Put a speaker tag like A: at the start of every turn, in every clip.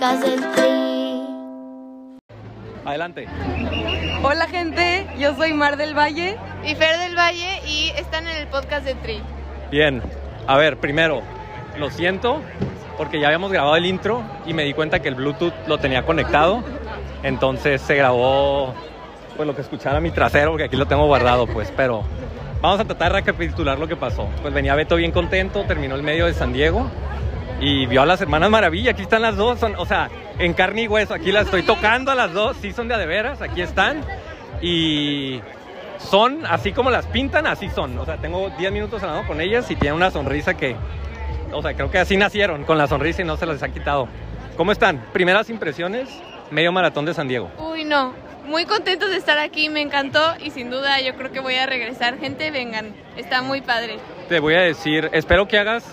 A: podcast del Tri.
B: Adelante.
C: Hola gente, yo soy Mar del Valle.
D: y Fer del Valle y están en el podcast de Tri.
B: Bien. A ver, primero, lo siento porque ya habíamos grabado el intro y me di cuenta que el Bluetooth lo tenía conectado. Entonces se grabó pues lo que escuchara mi trasero porque aquí lo tengo guardado, pues, pero vamos a tratar de recapitular lo que pasó. Pues venía Beto bien contento, terminó el medio de San Diego y vio a las hermanas Maravilla, aquí están las dos, son, o sea, en carne y hueso, aquí las estoy tocando a las dos, sí son de a de veras, aquí están y son así como las pintan, así son, o sea, tengo 10 minutos hablando con ellas y tienen una sonrisa que, o sea, creo que así nacieron, con la sonrisa y no se las ha quitado. ¿Cómo están? Primeras impresiones, medio maratón de San Diego.
D: Uy, no. Muy contentos de estar aquí, me encantó y sin duda yo creo que voy a regresar. Gente, vengan, está muy padre.
B: Te voy a decir, espero que hagas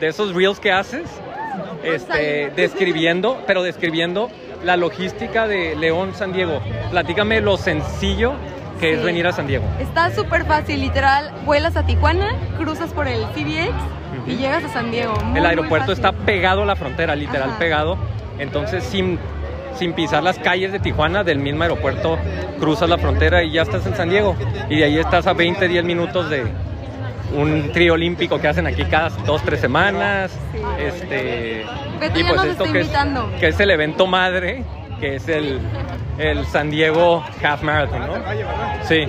B: de esos reels que haces, este, describiendo, pero describiendo la logística de León San Diego. Platícame lo sencillo que es venir a San Diego.
C: Está súper fácil, literal. Vuelas a Tijuana, cruzas por el CBX y llegas a San Diego. Muy,
B: El aeropuerto está pegado a la frontera, literal
C: Ajá.
B: pegado. Entonces, sin, sin pisar las calles de Tijuana, del mismo aeropuerto, cruzas la frontera y ya estás en San Diego. Y de ahí estás a 20, 10 minutos de un trío olímpico que hacen aquí cada dos, tres semanas.
C: Sí.
B: Este,
C: Beto ya nos está
B: que es,
C: invitando.
B: que es el evento madre, que es el, el San Diego Half Marathon, ¿no? Sí.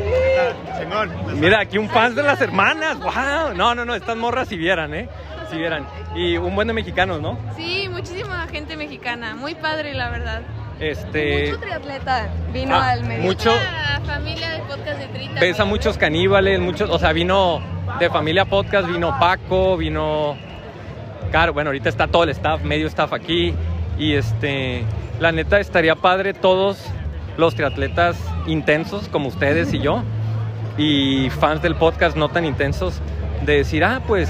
B: Mira, aquí un fan de las hermanas. ¡Wow! No, no, no, estas morras si vieran, ¿eh? Si vieran. Y un buen de mexicanos, ¿no?
D: Sí, muchísima gente mexicana, muy padre la verdad.
B: Este.
C: Mucho triatleta vino
B: Ah,
C: al medio.
B: mucho-
D: La familia de podcast de Tri
B: Ves a
D: también.
B: muchos caníbales, muchos, o sea, vino de familia podcast, vino Paco, vino. Claro, bueno, ahorita está todo el staff, medio staff aquí. Y este, la neta estaría padre todos los triatletas intensos como ustedes y yo. Y fans del podcast no tan intensos. De decir, ah, pues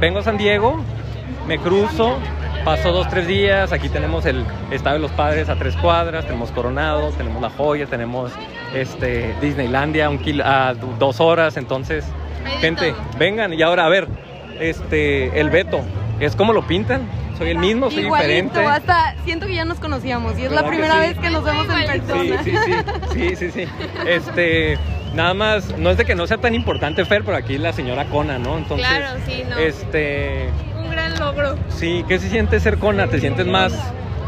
B: vengo a San Diego, me cruzo, paso dos, tres días. Aquí tenemos el Estadio de los Padres a tres cuadras, tenemos Coronado, tenemos La Joya, tenemos este, Disneylandia un kil- a dos horas. Entonces, gente, vengan. Y ahora, a ver, este, el Beto, ¿es como lo pintan? ¿Soy el mismo? ¿Soy
C: Igualito,
B: diferente?
C: hasta siento que ya nos conocíamos y es la
B: ¿Verdad que
C: primera
B: sí?
C: vez que nos vemos en persona.
B: sí, sí, sí, sí, sí. Este, nada más, no es de que no sea tan importante Fer, pero aquí la señora Cona, ¿no? Entonces,
D: Claro, sí, no.
B: este,
D: Un gran logro.
B: sí, ¿qué se siente ser Cona? ¿Te sientes más?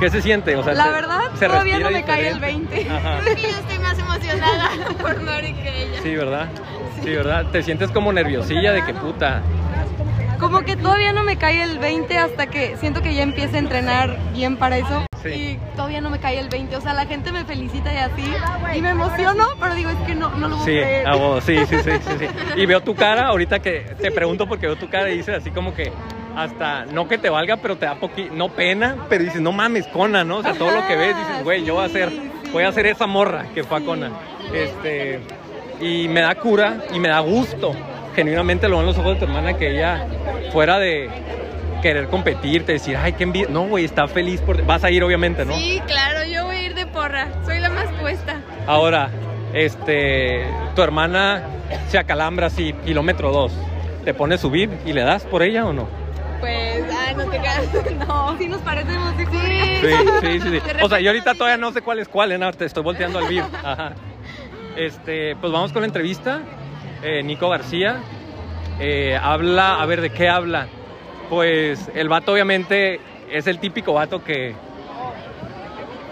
B: ¿Qué se siente? O sea,
C: La verdad,
B: se
C: todavía no me cae el
B: diferente.
C: 20.
B: Ajá.
D: Yo estoy más emocionada por Nori que ella.
B: Sí, ¿verdad? Sí, ¿verdad? Te sientes como nerviosilla de que puta.
C: Como que todavía no me cae el 20 hasta que siento que ya empiece a entrenar bien para eso.
B: Sí.
C: Y todavía no me cae el 20. O sea, la gente me felicita y así. Y me emociono, pero digo, es que no, no lo voy
B: Sí,
C: a creer.
B: a vos, sí, sí, sí, sí, sí. Y veo tu cara, ahorita que te pregunto porque veo tu cara y dices así como que hasta, no que te valga, pero te da poquito, no pena, pero dices, no mames, Cona, ¿no? O sea, todo lo que ves, dices, güey, yo voy a
C: sí.
B: voy a ser esa morra que fue a Cona. Este, y me da cura y me da gusto, genuinamente lo veo en los ojos de tu hermana, que ella fuera de querer competir, te decir, ay, qué envidia. No, güey, está feliz por... Vas a ir, obviamente, ¿no?
D: Sí, claro, yo voy a ir de porra. Soy la más puesta.
B: Ahora, este, tu hermana se acalambra así, kilómetro dos. ¿Te pones subir y le das por ella o no?
D: Pues, ay, no te cagas.
C: No, sí nos parecemos. Sí.
B: Sí, sí, sí. sí. O sea, yo ahorita todavía no sé cuál es cuál, ¿eh? No, te estoy volteando al vivo. Ajá. Este, pues vamos con la entrevista. Eh, Nico García eh, habla, a ver, ¿de qué habla? Pues el vato obviamente es el típico vato que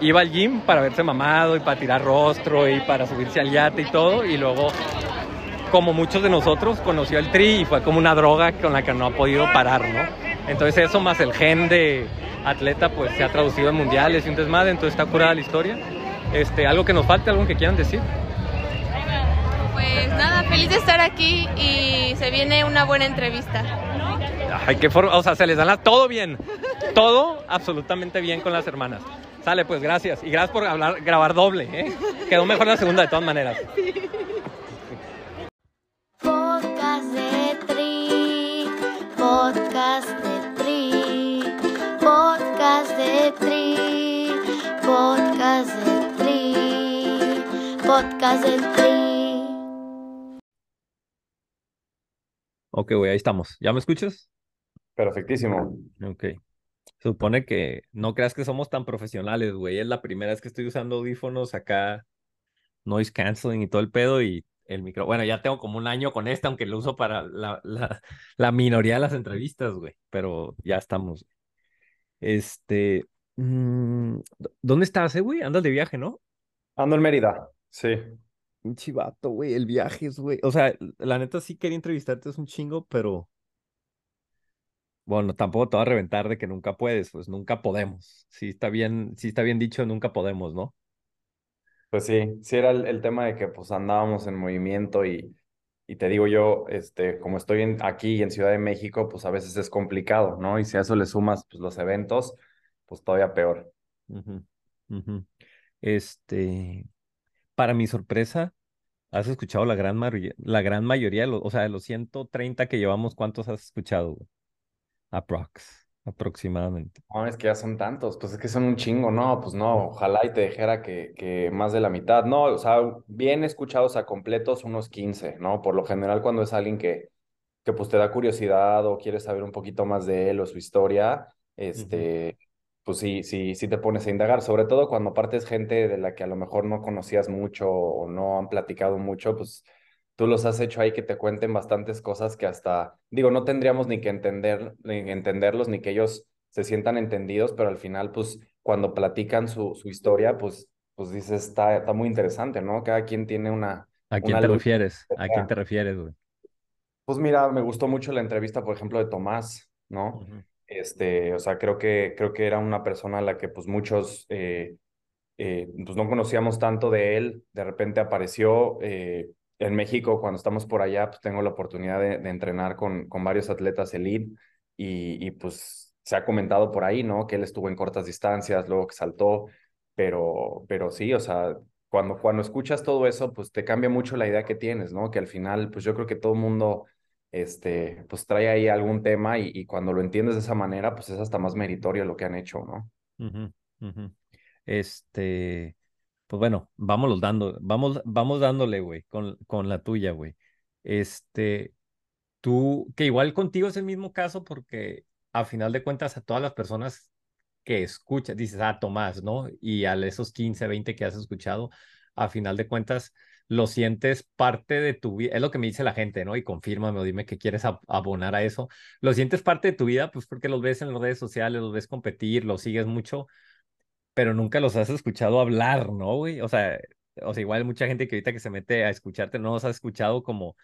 B: iba al gym para verse mamado y para tirar rostro y para subirse al yate y todo y luego como muchos de nosotros conoció el tri y fue como una droga con la que no ha podido parar, ¿no? Entonces eso más el gen de atleta pues se ha traducido en mundiales y un desmadre, entonces está curada la historia. Este, algo que nos falte, algo que quieran decir.
D: Pues nada, feliz de estar aquí y se viene una buena entrevista.
B: Ay, qué forma, o sea, se les da la- todo bien. Todo absolutamente bien con las hermanas. Sale, pues gracias. Y gracias por hablar, grabar doble, ¿eh? Quedó mejor la segunda de todas maneras.
A: Podcast de Tri, podcast de Tri, podcast de Tri, podcast de Tri, podcast del Tri.
B: Ok, güey, ahí estamos. ¿Ya me escuchas?
E: Perfectísimo.
B: Ok. Supone que no creas que somos tan profesionales, güey. Es la primera vez que estoy usando audífonos acá, noise canceling y todo el pedo y el micro. Bueno, ya tengo como un año con este, aunque lo uso para la, la, la minoría de las entrevistas, güey. Pero ya estamos. Este. mm, ¿Dónde estás, eh, güey? Andas de viaje, ¿no?
E: Ando en Mérida, sí.
B: Un chivato, güey. El viaje es, güey. O sea, la neta sí quería entrevistarte, es un chingo, pero. Bueno, tampoco te voy a reventar de que nunca puedes, pues nunca podemos. Sí está bien, sí está bien dicho, nunca podemos, ¿no?
E: Pues sí, sí era el, el tema de que pues andábamos en movimiento y, y te digo yo, este, como estoy en, aquí en Ciudad de México, pues a veces es complicado, ¿no? Y si a eso le sumas pues los eventos, pues todavía peor.
B: Este, para mi sorpresa, has escuchado la gran mayoría, la gran mayoría de los, o sea, de los 130 que llevamos, ¿cuántos has escuchado, güey? Aprox, aproximadamente.
E: No, es que ya son tantos, pues es que son un chingo, no, pues no, ojalá y te dijera que, que más de la mitad, no, o sea, bien escuchados a completos unos 15, ¿no? Por lo general cuando es alguien que, que pues te da curiosidad o quieres saber un poquito más de él o su historia, este, pues sí, sí, sí te pones a indagar, sobre todo cuando partes gente de la que a lo mejor no conocías mucho o no han platicado mucho, pues tú los has hecho ahí que te cuenten bastantes cosas que hasta, digo, no tendríamos ni que entender, ni entenderlos, ni que ellos se sientan entendidos, pero al final, pues, cuando platican su, su historia, pues, pues dices, está, está muy interesante, ¿no? Cada quien tiene una,
B: ¿A quién
E: una
B: te refieres? ¿A quién te refieres, güey?
E: Pues mira, me gustó mucho la entrevista, por ejemplo, de Tomás, ¿no? Este, o sea, creo que, creo que era una persona a la que pues muchos eh, eh, pues no conocíamos tanto de él, de repente apareció eh, en México, cuando estamos por allá, pues tengo la oportunidad de, entrenar con, con varios atletas elite y, y pues se ha comentado por ahí, ¿no? Que él estuvo en cortas distancias, luego que saltó, pero, pero sí, o sea, cuando, cuando escuchas todo eso, pues te cambia mucho la idea que tienes, ¿no? Que al final, pues yo creo que todo el mundo, este, pues trae ahí algún tema y, cuando lo entiendes de esa manera, pues es hasta más meritorio lo que han hecho, ¿no?
B: Este, pues bueno, vámonos dando, vamos, vamos dándole, güey, con, con la tuya, güey. Este, tú, que igual contigo es el mismo caso porque a final de cuentas a todas las personas que escuchas, dices, ah, Tomás, ¿no? Y a esos 15, 20 que has escuchado, a final de cuentas lo sientes parte de tu vida, es lo que me dice la gente, ¿no? Y confírmame o dime que quieres ab- abonar a eso. Lo sientes parte de tu vida, pues porque los ves en las redes sociales, los ves competir, los sigues mucho, pero nunca los has escuchado hablar, ¿no, güey? O sea, o sea, igual mucha gente que ahorita que se mete a escucharte no los has escuchado como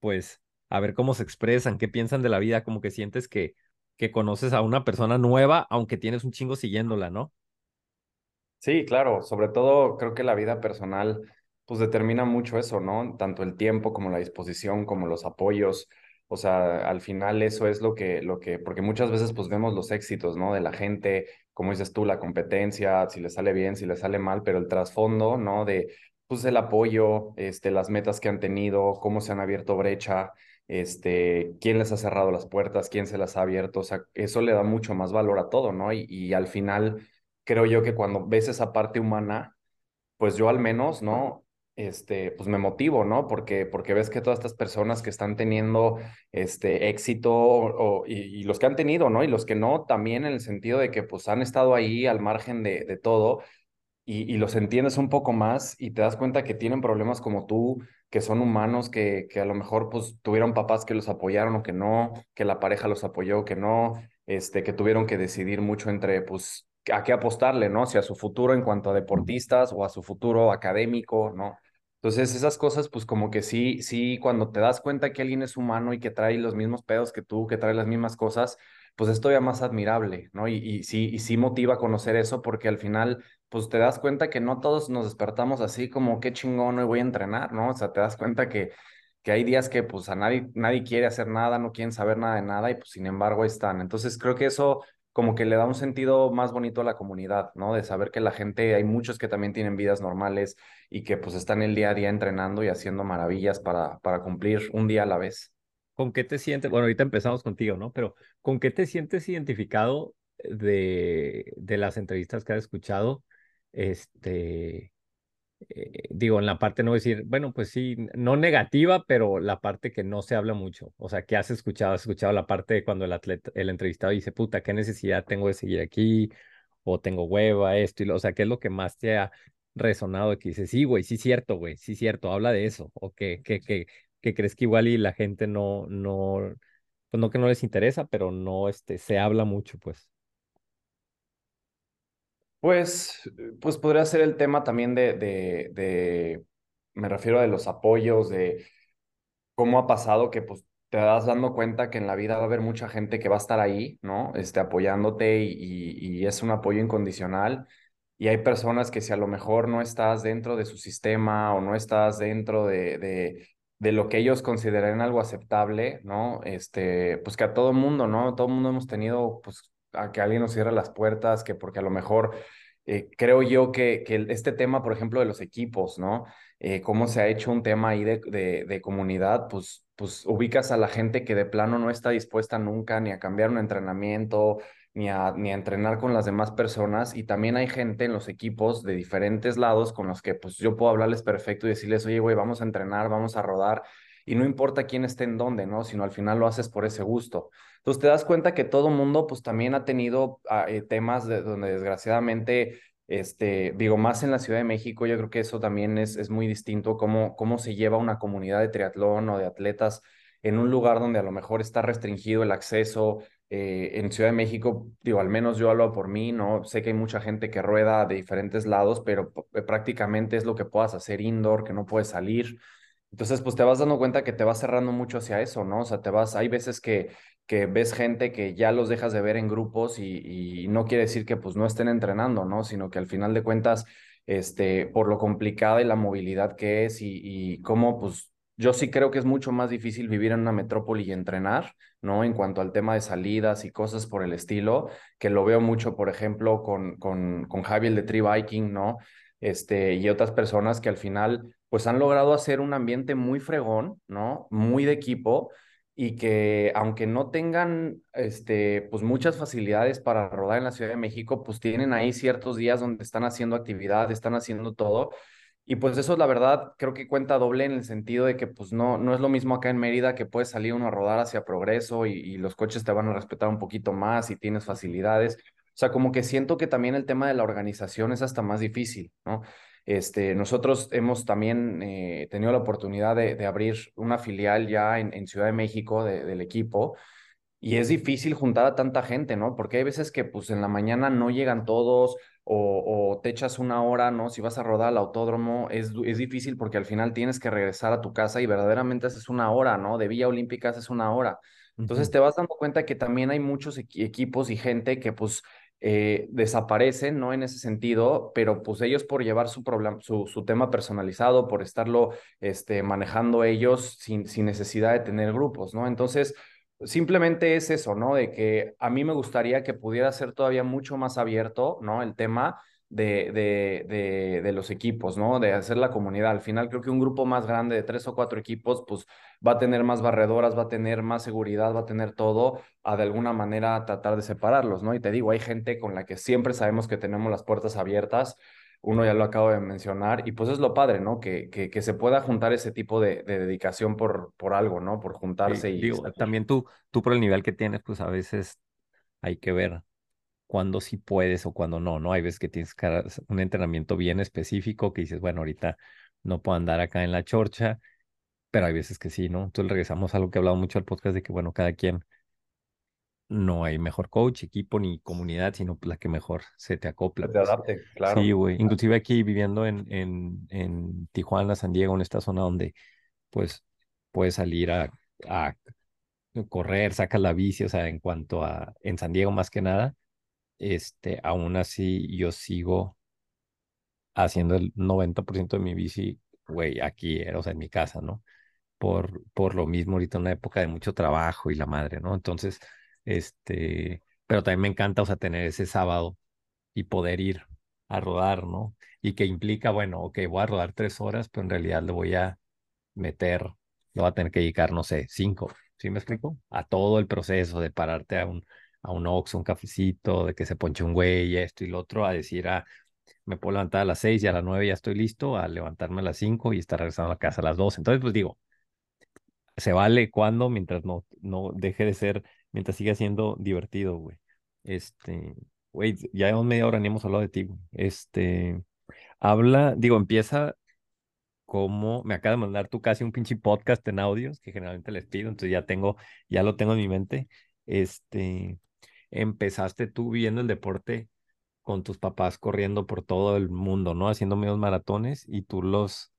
B: pues, a ver cómo se expresan, qué piensan de la vida, como que sientes que, que conoces a una persona nueva, aunque tienes un chingo siguiéndola, ¿no?
E: Sí, claro, sobre todo creo que la vida personal pues determina mucho eso, ¿no? Tanto el tiempo como la disposición, como los apoyos. O sea, al final eso es lo que, lo que, porque muchas veces pues vemos los éxitos, ¿no? De la gente, como dices tú, la competencia, si le sale bien, si le sale mal, pero el trasfondo, ¿no? De pues el apoyo, este, las metas que han tenido, cómo se han abierto brecha, este, quién les ha cerrado las puertas, quién se las ha abierto, o sea, eso le da mucho más valor a todo, ¿no? Y, y al final creo yo que cuando ves esa parte humana, pues yo al menos, ¿no? Este, pues me motivo, ¿no? Porque, porque ves que todas estas personas que están teniendo este éxito o, y, y, los que han tenido, ¿no? Y los que no, también en el sentido de que pues han estado ahí al margen de, de todo y, y los entiendes un poco más y te das cuenta que tienen problemas como tú, que son humanos, que, que a lo mejor pues tuvieron papás que los apoyaron o que no, que la pareja los apoyó, que no, este, que tuvieron que decidir mucho entre pues a qué apostarle, ¿no? Si a su futuro en cuanto a deportistas o a su futuro académico, ¿no? Entonces, esas cosas, pues como que sí, sí, cuando te das cuenta que alguien es humano y que trae los mismos pedos que tú, que trae las mismas cosas, pues es todavía más admirable, ¿no? Y, y sí, y sí motiva a conocer eso porque al final, pues te das cuenta que no todos nos despertamos así como qué chingón hoy voy a entrenar, ¿no? O sea, te das cuenta que, que hay días que pues a nadie, nadie quiere hacer nada, no quieren saber nada de nada y pues sin embargo ahí están. Entonces, creo que eso como que le da un sentido más bonito a la comunidad, ¿no? De saber que la gente, hay muchos que también tienen vidas normales y que pues están el día a día entrenando y haciendo maravillas para, para cumplir un día a la vez.
B: ¿Con qué te sientes? Bueno, ahorita empezamos contigo, ¿no? Pero ¿con qué te sientes identificado de, de las entrevistas que has escuchado? Este, eh, digo, en la parte no decir, bueno, pues sí, no negativa, pero la parte que no se habla mucho. O sea, ¿qué has escuchado? ¿Has escuchado la parte de cuando el atleta, el entrevistado dice, puta, qué necesidad tengo de seguir aquí? O tengo hueva, esto y lo, o sea, ¿qué es lo que más te ha resonado? Que dices, sí, güey, sí cierto, güey, sí cierto, habla de eso. O que, que, que, que crees que igual y la gente no, no, pues no que no les interesa, pero no, este, se habla mucho, pues.
E: Pues, pues podría ser el tema también de, de, de, me refiero a de los apoyos, de cómo ha pasado que pues te das dando cuenta que en la vida va a haber mucha gente que va a estar ahí, ¿no? Este, apoyándote y, y, y es un apoyo incondicional. Y hay personas que si a lo mejor no estás dentro de su sistema o no estás dentro de, de, de lo que ellos consideran algo aceptable, ¿no? Este, pues que a todo mundo, ¿no? Todo mundo hemos tenido, pues, a que alguien nos cierre las puertas, que porque a lo mejor eh, creo yo que, que este tema, por ejemplo, de los equipos, ¿no? Eh, cómo se ha hecho un tema ahí de, de, de, comunidad, pues, pues ubicas a la gente que de plano no está dispuesta nunca ni a cambiar un entrenamiento, ni a, ni a entrenar con las demás personas. Y también hay gente en los equipos de diferentes lados con los que pues yo puedo hablarles perfecto y decirles, oye, güey, vamos a entrenar, vamos a rodar. Y no importa quién esté en dónde, ¿no? Sino al final lo haces por ese gusto. Entonces te das cuenta que todo mundo pues también ha tenido eh, temas de, donde desgraciadamente, este, digo, más en la Ciudad de México, yo creo que eso también es, es muy distinto, cómo, cómo se lleva una comunidad de triatlón o de atletas en un lugar donde a lo mejor está restringido el acceso. Eh, en Ciudad de México, digo, al menos yo hablo por mí, ¿no? Sé que hay mucha gente que rueda de diferentes lados, pero prácticamente es lo que puedas hacer indoor, que no puedes salir. Entonces, pues te vas dando cuenta que te vas cerrando mucho hacia eso, ¿no? O sea, te vas, hay veces que, que ves gente que ya los dejas de ver en grupos y, y no quiere decir que pues no estén entrenando, ¿no? Sino que al final de cuentas, este, por lo complicada y la movilidad que es y, y cómo pues yo sí creo que es mucho más difícil vivir en una metrópoli y entrenar, ¿no? En cuanto al tema de salidas y cosas por el estilo, que lo veo mucho, por ejemplo, con, con, con Javier de Tree Viking, ¿no? Este, y otras personas que al final, pues han logrado hacer un ambiente muy fregón, ¿no? Muy de equipo y que aunque no tengan, este, pues muchas facilidades para rodar en la Ciudad de México, pues tienen ahí ciertos días donde están haciendo actividad, están haciendo todo y pues eso, la verdad, creo que cuenta doble en el sentido de que pues no, no es lo mismo acá en Mérida que puedes salir uno a rodar hacia progreso y, y, los coches te van a respetar un poquito más y tienes facilidades. O sea, como que siento que también el tema de la organización es hasta más difícil, ¿no? Este, nosotros hemos también eh, tenido la oportunidad de, de, abrir una filial ya en, en Ciudad de México de, del equipo y es difícil juntar a tanta gente, ¿no? Porque hay veces que pues en la mañana no llegan todos o, o te echas una hora, ¿no? Si vas a rodar al autódromo es, es difícil porque al final tienes que regresar a tu casa y verdaderamente haces una hora, ¿no? De Villa Olímpica haces una hora. Entonces te vas dando cuenta que también hay muchos equ equipos y gente que pues eh, desaparecen, ¿no? En ese sentido, pero pues ellos por llevar su, su, su tema personalizado, por estarlo este, manejando ellos sin, sin necesidad de tener grupos, ¿no? Entonces, simplemente es eso, ¿no? De que a mí me gustaría que pudiera ser todavía mucho más abierto, ¿no? El tema de, de, de, de, los equipos, ¿no? De hacer la comunidad. Al final creo que un grupo más grande de tres o cuatro equipos, pues va a tener más barredoras, va a tener más seguridad, va a tener todo, a de alguna manera tratar de separarlos, ¿no? Y te digo, hay gente con la que siempre sabemos que tenemos las puertas abiertas, uno ya lo acabo de mencionar, y pues es lo padre, ¿no? Que, que, que se pueda juntar ese tipo de, de, dedicación por, por algo, ¿no? Por juntarse
B: sí,
E: y...
B: Digo, también tú, tú por el nivel que tienes, pues a veces hay que ver cuándo sí puedes o cuándo no, ¿no? Hay veces que tienes que un entrenamiento bien específico que dices, bueno, ahorita no puedo andar acá en la chorcha, pero hay veces que sí, ¿no? Entonces regresamos a lo que he hablado mucho al podcast de que, bueno, cada quien no hay mejor coach, equipo ni comunidad, sino la que mejor se te acopla.
E: Se te adapte, pues. claro.
B: Sí, güey. Inclusive aquí viviendo en, en, en Tijuana, San Diego, en esta zona donde pues puedes salir a, a correr, sacas la bici, o sea, en cuanto a, en San Diego más que nada, este, aún así yo sigo haciendo el 90% de mi bici, güey, aquí, o sea, en mi casa, ¿no? Por, por lo mismo, ahorita una época de mucho trabajo y la madre, ¿no? Entonces, este, pero también me encanta, o sea, tener ese sábado y poder ir a rodar, ¿no? Y que implica, bueno, ok, voy a rodar tres horas, pero en realidad le voy a meter, le voy a tener que dedicar, no sé, cinco, ¿sí me explico? A todo el proceso de pararte a un, a un Ox, un cafecito, de que se ponche un güey, esto y lo otro, a decir, a, me puedo levantar a las 6 y a las 9 ya estoy listo, a levantarme a las 5 y estar regresando a casa a las 2. Entonces, pues digo, se vale cuando mientras no, no deje de ser, mientras siga siendo divertido, güey. Este, güey, ya llevamos media hora ni hemos hablado de ti, güey. Este, habla, digo, empieza como, me acaba de mandar tú casi un pinche podcast en audios, que generalmente les pido, entonces ya tengo, ya lo tengo en mi mente. Este, empezaste tú viendo el deporte con tus papás corriendo por todo el mundo, ¿no? Haciendo medios maratones y tú los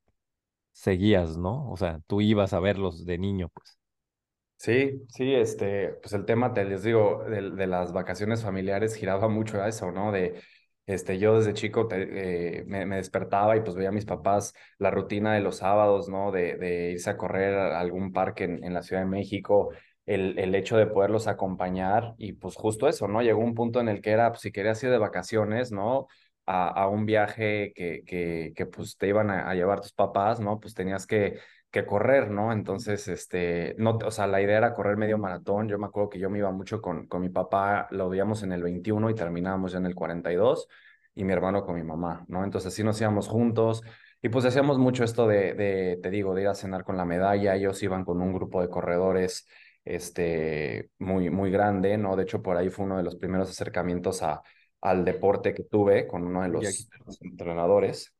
B: seguías, ¿no? O sea, tú ibas a verlos de niño, pues.
E: Sí, sí, este, pues el tema, te les digo, de, de las vacaciones familiares giraba mucho a eso, ¿no? De, este, yo desde chico te, eh, me, me, despertaba y pues veía a mis papás la rutina de los sábados, ¿no? De, de irse a correr a algún parque en, en la Ciudad de México, el, el hecho de poderlos acompañar y pues justo eso, ¿no? Llegó un punto en el que era, pues si querías ir de vacaciones, ¿no? A, a un viaje que, que, que pues te iban a, llevar tus papás, ¿no? Pues tenías que que correr, ¿no? Entonces, este, no, o sea, la idea era correr medio maratón. Yo me acuerdo que yo me iba mucho con, con mi papá, lo veíamos en el 21 y terminábamos ya en el 42, y mi hermano con mi mamá, ¿no? Entonces, así nos íbamos juntos. Y pues hacíamos mucho esto de, de, te digo, de ir a cenar con la medalla. Ellos iban con un grupo de corredores, este, muy, muy grande, ¿no? De hecho, por ahí fue uno de los primeros acercamientos a, al deporte que tuve con uno de los, los entrenadores.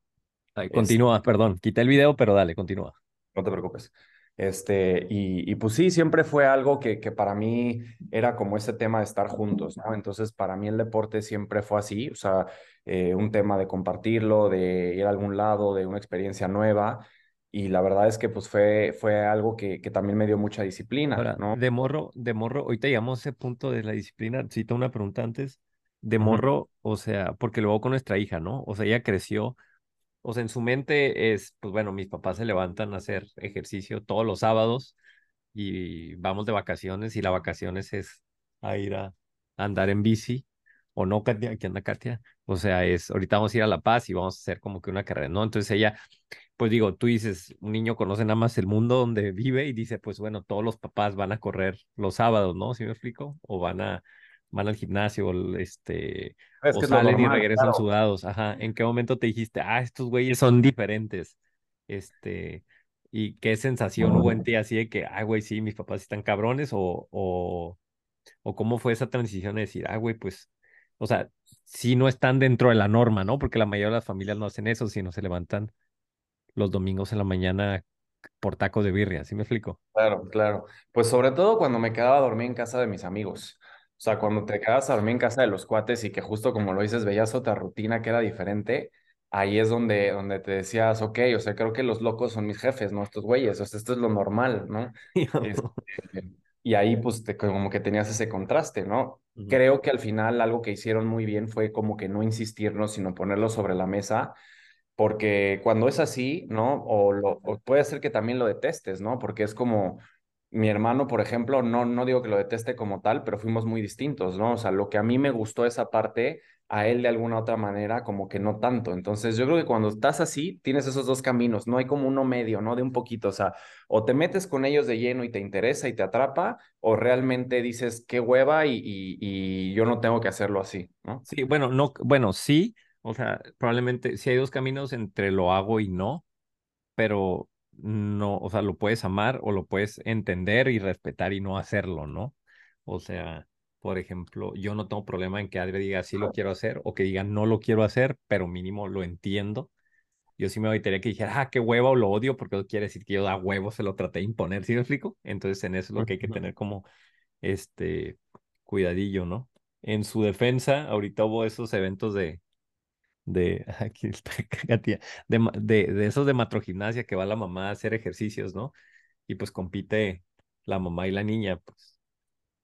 B: Ay, continúa, es... perdón, quité el video, pero dale, continúa
E: no te preocupes. Este, y, y, pues sí, siempre fue algo que, que para mí era como ese tema de estar juntos, ¿no? Entonces, para mí el deporte siempre fue así, o sea, eh, un tema de compartirlo, de ir a algún lado, de una experiencia nueva. Y la verdad es que pues fue, fue algo que, que también me dio mucha disciplina,
B: Ahora,
E: ¿no?
B: De morro, de morro, ahorita llegamos a ese punto de la disciplina, cito una pregunta antes, de morro, uh -huh. o sea, porque luego con nuestra hija, ¿no? O sea, ella creció o sea, en su mente es, pues bueno, mis papás se levantan a hacer ejercicio todos los sábados y vamos de vacaciones y la vacaciones es a ir a, andar en bici o no, Katia, aquí anda Katia. O sea, es, ahorita vamos a ir a La Paz y vamos a hacer como que una carrera, ¿no? Entonces ella, pues digo, tú dices, un niño conoce nada más el mundo donde vive y dice, pues bueno, todos los papás van a correr los sábados, ¿no? ¿Sí me explico? O van a, van al gimnasio, este, es o salen normal, y regresan claro. sudados. Ajá. ¿En qué momento te dijiste, ah, estos güeyes son diferentes? Este, y qué sensación hubo en ti así de que, ah, güey, sí, mis papás están cabrones, o, o, o cómo fue esa transición de decir, ah, güey, pues, o sea, sí no están dentro de la norma, ¿no? Porque la mayoría de las familias no hacen eso, sino se levantan los domingos en la mañana por tacos de birria, ¿sí me explico?
E: Claro, claro. Pues sobre todo cuando me quedaba a dormir en casa de mis amigos. O sea, cuando te quedas a dormir en casa de los cuates y que justo como lo dices, veías otra rutina que era diferente, ahí es donde, donde te decías, ok, o sea, creo que los locos son mis jefes, ¿no? Estos güeyes, o sea, esto es lo normal, ¿no? este, y ahí pues te, como que tenías ese contraste, ¿no? Uh -huh. Creo que al final algo que hicieron muy bien fue como que no insistirnos, sino ponerlo sobre la mesa, porque cuando es así, ¿no? O, lo, o puede ser que también lo detestes, ¿no? Porque es como, mi hermano, por ejemplo, no, no digo que lo deteste como tal, pero fuimos muy distintos, ¿no? O sea, lo que a mí me gustó esa parte, a él de alguna otra manera como que no tanto. Entonces yo creo que cuando estás así, tienes esos dos caminos, no hay como uno medio, ¿no? De un poquito, o sea, o te metes con ellos de lleno y te interesa y te atrapa, o realmente dices, qué hueva y, y, y yo no tengo que hacerlo así, ¿no?
B: Sí, bueno, no, bueno, sí, o sea, probablemente sí hay dos caminos entre lo hago y no, pero no, o sea, lo puedes amar o lo puedes entender y respetar y no hacerlo, ¿no? O sea, por ejemplo, yo no tengo problema en que Adri diga sí lo quiero hacer o que diga no lo quiero hacer, pero mínimo lo entiendo. Yo sí me evitaría que dijera, ah, qué huevo o lo odio, porque eso quiere decir que yo da huevo, se lo traté de imponer, ¿sí me explico? Entonces, en eso es lo que hay que tener como, este, cuidadillo, ¿no? En su defensa, ahorita hubo esos eventos de, de, aquí de, de, de esos de matrogimnasia que va la mamá a hacer ejercicios, ¿no? Y pues compite la mamá y la niña, pues.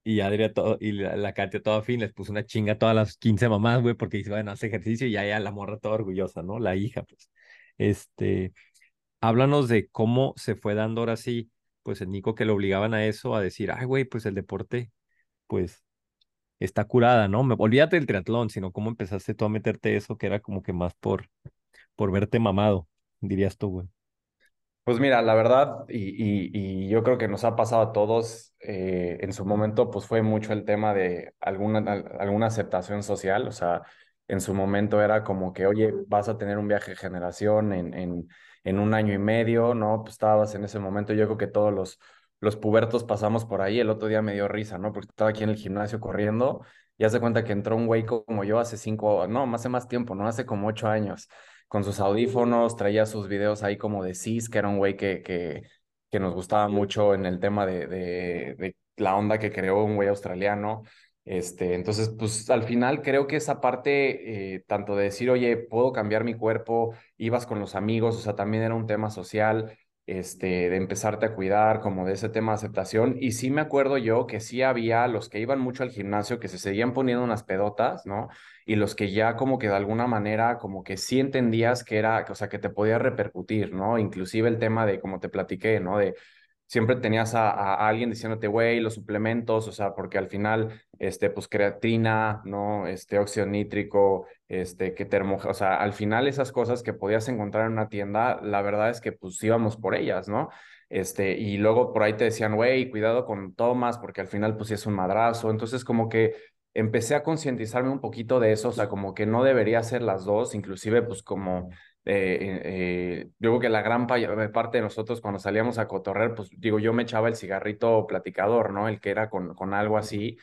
B: Y Adria todo, y la, la Katia toda fin les puso una chinga a todas las 15 mamás, güey, porque dice, bueno, hace ejercicio y ya, ya la morra toda orgullosa, ¿no? La hija, pues. Este, háblanos de cómo se fue dando ahora sí, pues el Nico que lo obligaban a eso, a decir, ay, güey, pues el deporte, pues está curada, ¿no? Me, olvídate del triatlón, sino cómo empezaste tú a meterte eso que era como que más por, por verte mamado, dirías tú, güey.
E: Pues mira, la verdad, y, y, yo creo que nos ha pasado a todos, eh, en su momento, pues fue mucho el tema de alguna, alguna aceptación social, o sea, en su momento era como que, oye, vas a tener un viaje de generación en, en, en un año y medio, ¿no? Pues estabas en ese momento, yo creo que todos los, los pubertos pasamos por ahí, el otro día me dio risa, ¿no? Porque estaba aquí en el gimnasio corriendo y hace cuenta que entró un güey como yo hace cinco, no, hace más tiempo, ¿no? Hace como ocho años, con sus audífonos, traía sus videos ahí como de Cis, que era un güey que, que, que nos gustaba mucho en el tema de, de, de la onda que creó un güey australiano. Este, entonces, pues al final creo que esa parte, eh, tanto de decir, oye, puedo cambiar mi cuerpo, ibas con los amigos, o sea, también era un tema social, este, de empezarte a cuidar, como de ese tema de aceptación. Y sí me acuerdo yo que sí había los que iban mucho al gimnasio, que se seguían poniendo unas pedotas, ¿no? Y los que ya como que de alguna manera, como que sí entendías que era, o sea, que te podía repercutir, ¿no? Inclusive el tema de, como te platiqué, ¿no? De siempre tenías a, a alguien diciéndote, güey, los suplementos, o sea, porque al final, este, pues creatina, ¿no? Este, óxido nítrico, este, que termo, o sea, al final esas cosas que podías encontrar en una tienda, la verdad es que pues íbamos por ellas, ¿no? Este, y luego por ahí te decían, güey, cuidado con Tomas, porque al final pues sí es un madrazo, entonces como que empecé a concientizarme un poquito de eso, o sea, como que no debería ser las dos, inclusive pues como eh, eh, yo creo que la gran eh, parte de nosotros cuando salíamos a cotorrer, pues digo, yo me echaba el cigarrito platicador, ¿no? El que era con, con algo así.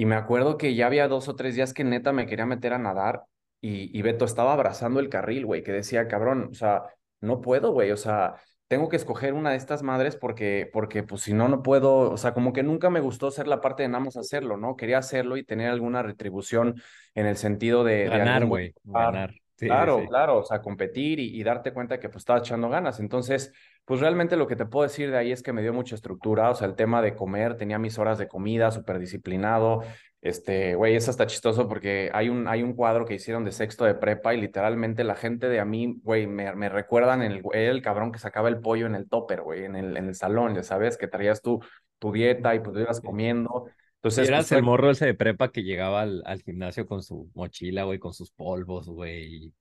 E: Y me acuerdo que ya había dos o tres días que neta me quería meter a nadar y, y Beto estaba abrazando el carril, güey, que decía, cabrón, o sea, no puedo, güey, o sea, tengo que escoger una de estas madres porque, porque pues si no, no puedo, o sea, como que nunca me gustó ser la parte de nada más hacerlo, ¿no? Quería hacerlo y tener alguna retribución en el sentido de...
B: Ganar, güey, ganar.
E: Sí, claro, sí. claro, o sea, competir y, y, darte cuenta que pues estaba echando ganas. Entonces, pues realmente lo que te puedo decir de ahí es que me dio mucha estructura, o sea, el tema de comer, tenía mis horas de comida, súper disciplinado. Este, güey, eso está chistoso porque hay un, hay un cuadro que hicieron de sexto de prepa y literalmente la gente de a mí, güey, me, me recuerdan el, el cabrón que sacaba el pollo en el topper, güey, en el, en el salón, ya sabes, que traías tu, tu dieta y pues ibas comiendo. Entonces,
B: eras
E: pues,
B: el morro ese de prepa que llegaba al, al gimnasio con su mochila, güey, con sus polvos, güey.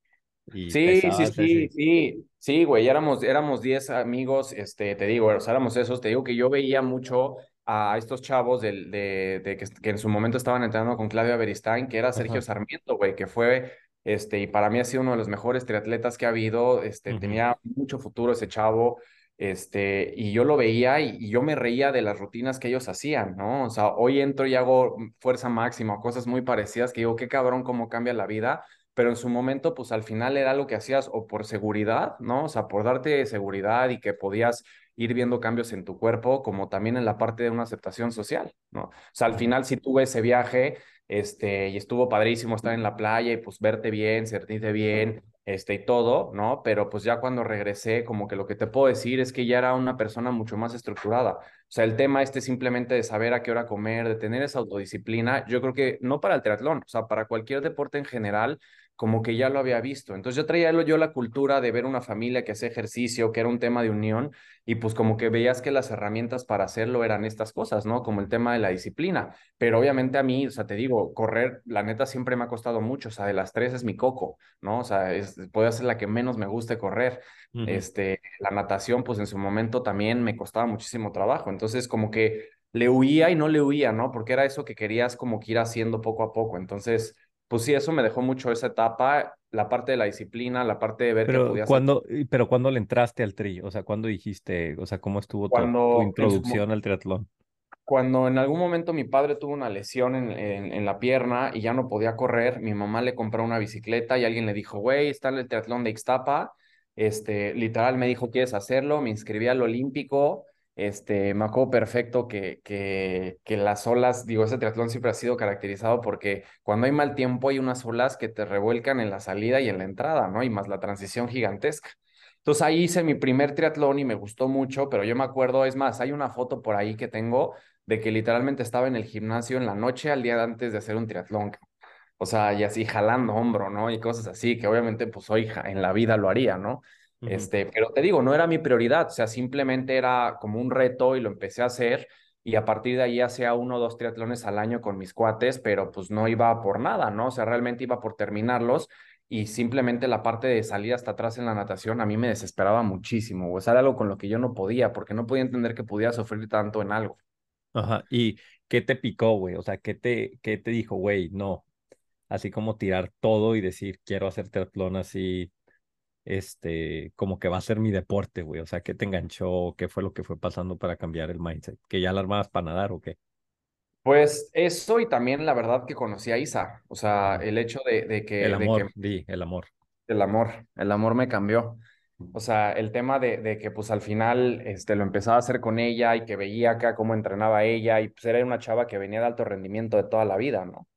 E: Y sí, sí, sí, sí, sí, güey, éramos, éramos 10 amigos, este, te digo, o sea, éramos esos, te digo que yo veía mucho a estos chavos de, de, de que, que, en su momento estaban entrenando con Claudia Beristain, que era Sergio Ajá. Sarmiento, güey, que fue, este, y para mí ha sido uno de los mejores triatletas que ha habido, este, tenía mucho futuro ese chavo, este, y yo lo veía y, yo me reía de las rutinas que ellos hacían, ¿no? O sea, hoy entro y hago fuerza máxima, cosas muy parecidas que digo, qué cabrón cómo cambia la vida, pero en su momento, pues al final era lo que hacías o por seguridad, ¿no? O sea, por darte seguridad y que podías ir viendo cambios en tu cuerpo, como también en la parte de una aceptación social, ¿no? O sea, al final si tuve ese viaje, este, y estuvo padrísimo estar en la playa y pues verte bien, sentirte bien, este, y todo, ¿no? Pero pues ya cuando regresé, como que lo que te puedo decir es que ya era una persona mucho más estructurada. O sea, el tema este simplemente de saber a qué hora comer, de tener esa autodisciplina, yo creo que no para el triatlón, o sea, para cualquier deporte en general, como que ya lo había visto. Entonces yo traía yo la cultura de ver una familia que hacía ejercicio, que era un tema de unión, y pues como que veías que las herramientas para hacerlo eran estas cosas, ¿no? Como el tema de la disciplina. Pero obviamente a mí, o sea, te digo, correr, la neta siempre me ha costado mucho, o sea, de las tres es mi coco, ¿no? O sea, es, puede ser la que menos me guste correr. Uh -huh. Este, la natación, pues en su momento también me costaba muchísimo trabajo. Entonces como que le huía y no le huía, ¿no? Porque era eso que querías como que ir haciendo poco a poco. Entonces pues sí, eso me dejó mucho esa etapa, la parte de la disciplina, la parte de ver
B: pero
E: que podías...
B: Cuando, pero cuando le entraste al tri, o sea, ¿cuándo dijiste, o sea, cómo estuvo cuando, tu, tu, introducción su, al triatlón?
E: Cuando en algún momento mi padre tuvo una lesión en, en, en, la pierna y ya no podía correr, mi mamá le compró una bicicleta y alguien le dijo, güey, está en el triatlón de Ixtapa, este, literal me dijo, ¿quieres hacerlo? Me inscribí al Olímpico, este, me acuerdo perfecto que, que, que, las olas, digo, ese triatlón siempre ha sido caracterizado porque cuando hay mal tiempo hay unas olas que te revuelcan en la salida y en la entrada, ¿no? Y más la transición gigantesca. Entonces ahí hice mi primer triatlón y me gustó mucho, pero yo me acuerdo, es más, hay una foto por ahí que tengo de que literalmente estaba en el gimnasio en la noche al día antes de hacer un triatlón. O sea, y así jalando hombro, ¿no? Y cosas así, que obviamente pues hoy en la vida lo haría, ¿no? Este, pero te digo, no era mi prioridad, o sea, simplemente era como un reto y lo empecé a hacer y a partir de ahí hacía uno o dos triatlones al año con mis cuates, pero pues no iba por nada, ¿no? O sea, realmente iba por terminarlos y simplemente la parte de salir hasta atrás en la natación a mí me desesperaba muchísimo, o sea, era algo con lo que yo no podía, porque no podía entender que podía sufrir tanto en algo.
B: Ajá, ¿y qué te picó, güey? O sea, ¿qué te, qué te dijo, güey? No, así como tirar todo y decir, quiero hacer triatlón así, este, como que va a ser mi deporte, güey? O sea, ¿qué te enganchó? ¿Qué fue lo que fue pasando para cambiar el mindset? ¿Que ya la armabas para nadar o qué?
E: Pues eso y también la verdad que conocí a Isa, o sea, el hecho de, de que...
B: El
E: de que
B: amor, di, el amor.
E: El amor, el amor me cambió. O sea, el tema de, de, que pues al final este, lo empezaba a hacer con ella y que veía acá cómo entrenaba ella y pues era una chava que venía de alto rendimiento de toda la vida, ¿no?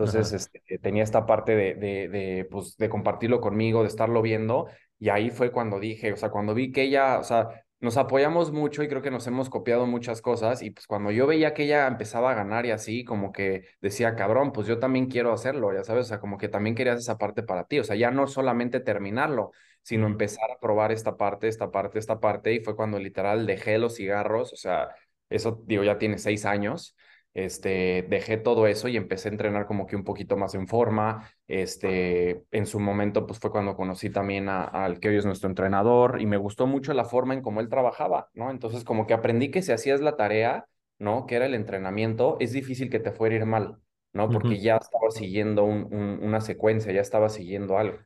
E: Entonces, este, tenía esta parte de, de, de, pues, de compartirlo conmigo, de estarlo viendo y ahí fue cuando dije, o sea, cuando vi que ella, o sea, nos apoyamos mucho y creo que nos hemos copiado muchas cosas y pues cuando yo veía que ella empezaba a ganar y así, como que decía, cabrón, pues yo también quiero hacerlo, ya sabes, o sea, como que también querías esa parte para ti, o sea, ya no solamente terminarlo, sino empezar a probar esta parte, esta parte, esta parte y fue cuando literal dejé los cigarros, o sea, eso digo, ya tiene seis años este, dejé todo eso y empecé a entrenar como que un poquito más en forma. Este, en su momento, pues fue cuando conocí también al que hoy es nuestro entrenador y me gustó mucho la forma en cómo él trabajaba, ¿no? Entonces, como que aprendí que si hacías la tarea, ¿no? Que era el entrenamiento, es difícil que te fuera a ir mal, ¿no? Porque ya estaba siguiendo un, una secuencia, ya estaba siguiendo algo.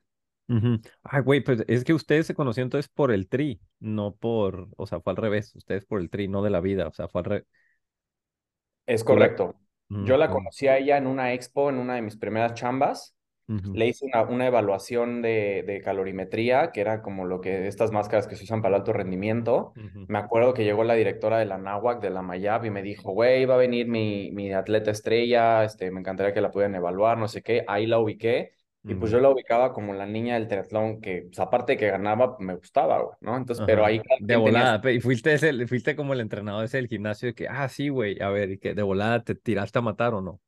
B: Ay, güey, pues es que ustedes se conocieron entonces por el tri, no por, o sea, fue al revés, ustedes por el tri, no de la vida, o sea, fue al revés
E: es correcto. Yo la conocí a ella en una expo, en una de mis primeras chambas. Le hice una, una evaluación de, de, calorimetría, que era como lo que estas máscaras que se usan para el alto rendimiento. Me acuerdo que llegó la directora de la NAWAC, de la Mayab, y me dijo, güey, va a venir mi, mi atleta estrella, este, me encantaría que la pudieran evaluar, no sé qué. Ahí la ubiqué. Y pues yo la ubicaba como la niña del triatlón que, pues, aparte de que ganaba, me gustaba, güey, ¿no? Entonces, pero ahí...
B: De volada, y fuiste, ese, fuiste como el entrenador ese del gimnasio de que, ah, sí, güey, a ver, y que de volada te tiraste a matar o no.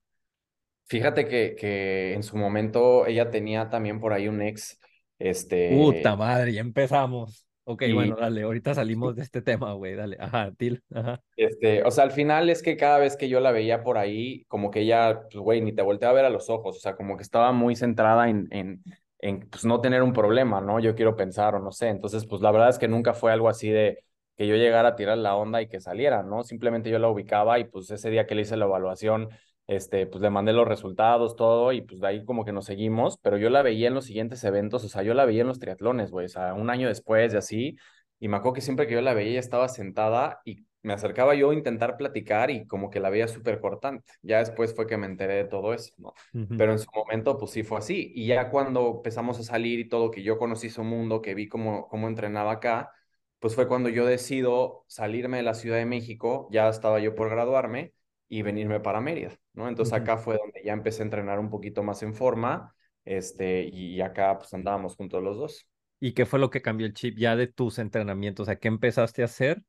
E: Fíjate que, que en su momento ella tenía también por ahí un ex, este...
B: Puta madre, ya empezamos. Ok, bueno, dale, ahorita salimos de este tema, güey, dale, ajá, Til, ajá.
E: Este, o sea, al final es que cada vez que yo la veía por ahí, como que ella, pues, güey, ni te volteaba a ver a los ojos, o sea, como que estaba muy centrada en, en, en, pues, no tener un problema, ¿no? Yo quiero pensar o no sé, entonces, pues, la verdad es que nunca fue algo así de que yo llegara a tirar la onda y que saliera, ¿no? Simplemente yo la ubicaba y, pues, ese día que le hice la evaluación, este, pues le mandé los resultados, todo, y pues de ahí como que nos seguimos, pero yo la veía en los siguientes eventos, o sea, yo la veía en los triatlones, güey, o sea, un año después y así, y me acuerdo que siempre que yo la veía ella estaba sentada y me acercaba yo a intentar platicar y como que la veía súper cortante. Ya después fue que me enteré de todo eso, ¿no? Pero en su momento, pues sí fue así. Y ya cuando empezamos a salir y todo, que yo conocí su mundo, que vi cómo, cómo entrenaba acá, pues fue cuando yo decido salirme de la Ciudad de México, ya estaba yo por graduarme, y venirme para Mérida, ¿no? Entonces acá fue donde ya empecé a entrenar un poquito más en forma, este, y acá pues andábamos juntos los dos.
B: ¿Y qué fue lo que cambió el chip ya de tus entrenamientos? O sea, ¿qué empezaste a hacer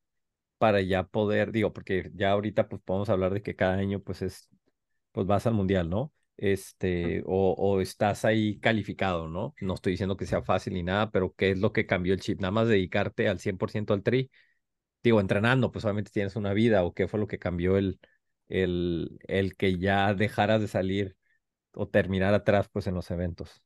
B: para ya poder, digo, porque ya ahorita pues podemos hablar de que cada año pues es, pues vas al mundial, ¿no? Este, o, o estás ahí calificado, ¿no? No estoy diciendo que sea fácil ni nada, pero ¿qué es lo que cambió el chip? Nada más dedicarte al 100% al tri. Digo, entrenando, pues obviamente tienes una vida, o qué fue lo que cambió el, el, el que ya dejaras de salir o terminar atrás pues en los eventos?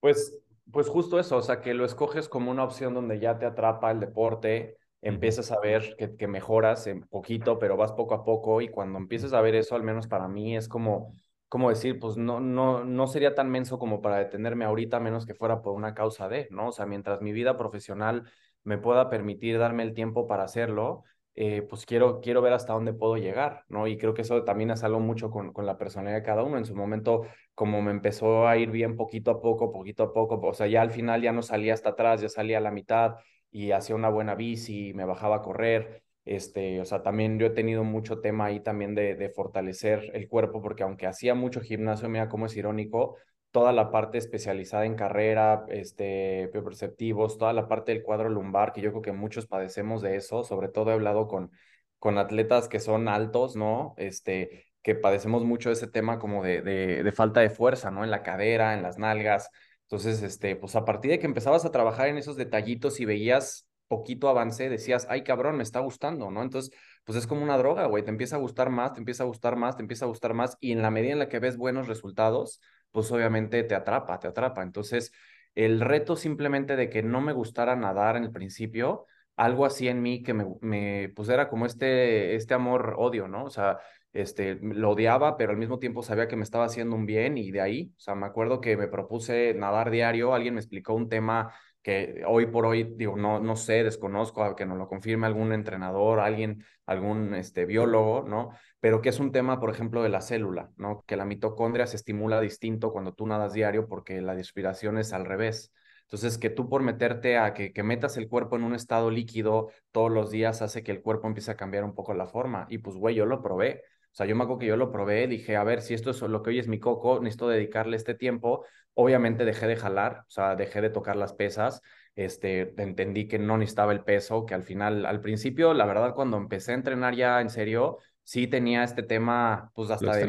E: Pues, pues justo eso, o sea, que lo escoges como una opción donde ya te atrapa el deporte, empiezas a ver que, que mejoras en poquito, pero vas poco a poco y cuando empiezas a ver eso, al menos para mí, es como, como decir, pues no, no, no sería tan menso como para detenerme ahorita, menos que fuera por una causa de, ¿no? O sea, mientras mi vida profesional me pueda permitir darme el tiempo para hacerlo, eh, pues quiero, quiero ver hasta dónde puedo llegar, ¿no? Y creo que eso también es algo mucho con, con la personalidad de cada uno. En su momento, como me empezó a ir bien poquito a poco, poquito a poco, o sea, ya al final ya no salía hasta atrás, ya salía a la mitad y hacía una buena bici, me bajaba a correr. Este, o sea, también yo he tenido mucho tema ahí también de, de fortalecer el cuerpo, porque aunque hacía mucho gimnasio, mira cómo es irónico, toda la parte especializada en carrera, este, perceptivos, toda la parte del cuadro lumbar, que yo creo que muchos padecemos de eso, sobre todo he hablado con, con atletas que son altos, ¿no? Este, que padecemos mucho ese tema como de, de, de, falta de fuerza, ¿no? En la cadera, en las nalgas. Entonces, este, pues a partir de que empezabas a trabajar en esos detallitos y veías poquito avance, decías, ay cabrón, me está gustando, ¿no? Entonces, pues es como una droga, güey, te empieza a gustar más, te empieza a gustar más, te empieza a gustar más, y en la medida en la que ves buenos resultados, pues obviamente te atrapa, te atrapa. Entonces, el reto simplemente de que no me gustara nadar en el principio, algo así en mí que me, me pues era como este, este amor-odio, ¿no? O sea, este, lo odiaba, pero al mismo tiempo sabía que me estaba haciendo un bien y de ahí, o sea, me acuerdo que me propuse nadar diario, alguien me explicó un tema que hoy por hoy, digo, no, no sé, desconozco, que nos lo confirme algún entrenador, alguien, algún este, biólogo, ¿no? Pero que es un tema, por ejemplo, de la célula, ¿no? Que la mitocondria se estimula distinto cuando tú nadas diario porque la respiración es al revés. Entonces, que tú por meterte a que, que metas el cuerpo en un estado líquido todos los días hace que el cuerpo empiece a cambiar un poco la forma. Y pues, güey, yo lo probé. O sea, yo me acuerdo que yo lo probé, dije, a ver, si esto es lo que hoy es mi coco, necesito dedicarle este tiempo. Obviamente dejé de jalar, o sea, dejé de tocar las pesas. Este, entendí que no necesitaba el peso, que al final, al principio, la verdad, cuando empecé a entrenar ya en serio, sí tenía este tema, pues hasta de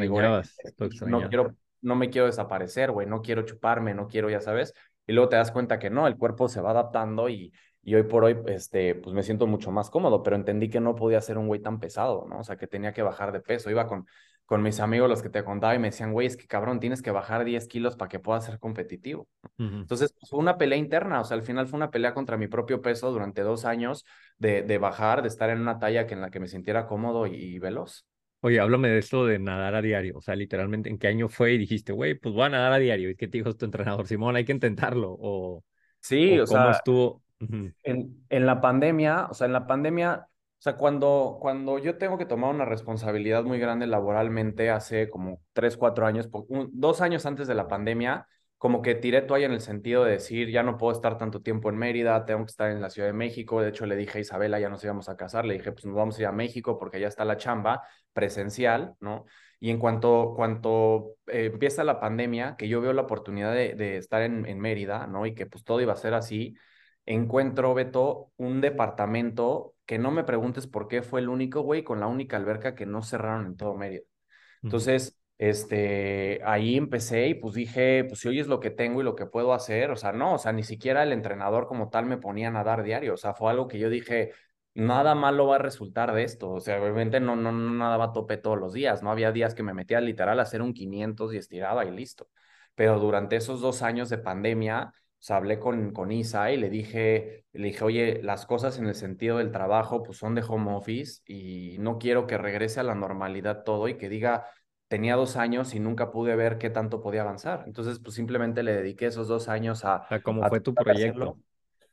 E: no quiero, no me quiero desaparecer, güey, no quiero chuparme, no quiero, ya sabes, y luego te das cuenta que no, el cuerpo se va adaptando y, y hoy por hoy, este, pues me siento mucho más cómodo, pero entendí que no podía ser un güey tan pesado, ¿no? O sea, que tenía que bajar de peso. Iba con, con mis amigos, los que te contaba, y me decían, güey, es que cabrón, tienes que bajar 10 kilos para que puedas ser competitivo. Entonces, pues, fue una pelea interna, o sea, al final fue una pelea contra mi propio peso durante dos años de, de bajar, de estar en una talla que en la que me sintiera cómodo y veloz.
B: Oye, háblame de esto de nadar a diario. O sea, literalmente, ¿en qué año fue y dijiste, güey, pues voy a nadar a diario? ¿Y qué te dijo tu entrenador? Simón, hay que intentarlo. O,
E: sí, o,
B: ¿cómo estuvo?
E: En, en la pandemia, o sea, en la pandemia, o sea, cuando, cuando yo tengo que tomar una responsabilidad muy grande laboralmente hace como tres, cuatro años, dos años antes de la pandemia, como que tiré toalla en el sentido de decir, ya no puedo estar tanto tiempo en Mérida, tengo que estar en la Ciudad de México. De hecho, le dije a Isabela, ya nos íbamos a casar, le dije, pues nos vamos a ir a México porque ya está la chamba presencial, ¿no? Y en cuanto, cuanto eh, empieza la pandemia, que yo veo la oportunidad de, de estar en, en, Mérida, ¿no? Y que pues todo iba a ser así, encuentro, Beto, un departamento que no me preguntes por qué fue el único, güey, con la única alberca que no cerraron en todo Mérida. Entonces, este, ahí empecé y pues dije, pues si hoy es lo que tengo y lo que puedo hacer, o sea, no, o sea, ni siquiera el entrenador como tal me ponía a nadar diario, o sea, fue algo que yo dije, nada malo va a resultar de esto, o sea, obviamente no, no, no nada va a tope todos los días, no había días que me metía literal a hacer un 500 y estiraba y listo, pero durante esos dos años de pandemia, sea, hablé con, con Isa y le dije, le dije, oye, las cosas en el sentido del trabajo, pues son de home office y no quiero que regrese a la normalidad todo y que diga, tenía dos años y nunca pude ver qué tanto podía avanzar. Entonces, pues simplemente le dediqué esos dos años a...
B: O ¿cómo fue tu proyecto?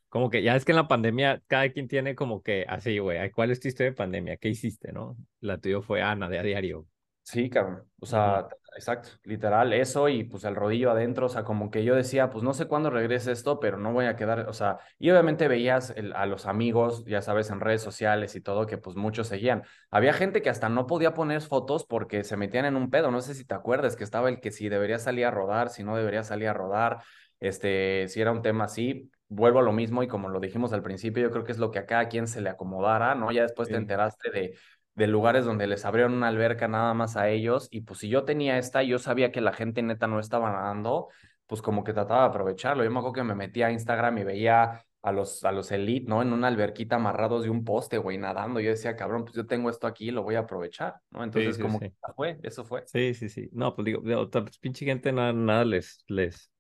B: Como que ya es que en la pandemia cada quien tiene como que así, güey, ¿cuál es tu historia de pandemia? ¿Qué hiciste, no? La tuya fue Ana de a diario.
E: Sí, cabrón. O sea, exacto, literal, eso y pues el rodillo adentro, o sea, como que yo decía, pues no sé cuándo regrese esto, pero no voy a quedar, o sea, y obviamente veías a los amigos, ya sabes, en redes sociales y todo, que pues muchos seguían. Había gente que hasta no podía poner fotos porque se metían en un pedo, no sé si te acuerdas, que estaba el que si debería salir a rodar, si no debería salir a rodar, este, si era un tema así, vuelvo a lo mismo y como lo dijimos al principio, yo creo que es lo que a cada quien se le acomodara, ¿no? Ya después te enteraste de de lugares donde les abrieron una alberca nada más a ellos y pues si yo tenía esta yo sabía que la gente neta no estaba nadando, pues como que trataba de aprovecharlo. Yo me acuerdo que me metía a Instagram y veía a los, a los elite, ¿no? En una alberquita amarrados de un poste, güey, nadando. Yo decía, cabrón, pues yo tengo esto aquí, lo voy a aprovechar, ¿no? Entonces, como que fue, eso fue.
B: Sí, sí, sí. No, pues digo, pues, pinche gente nada, nada les, les,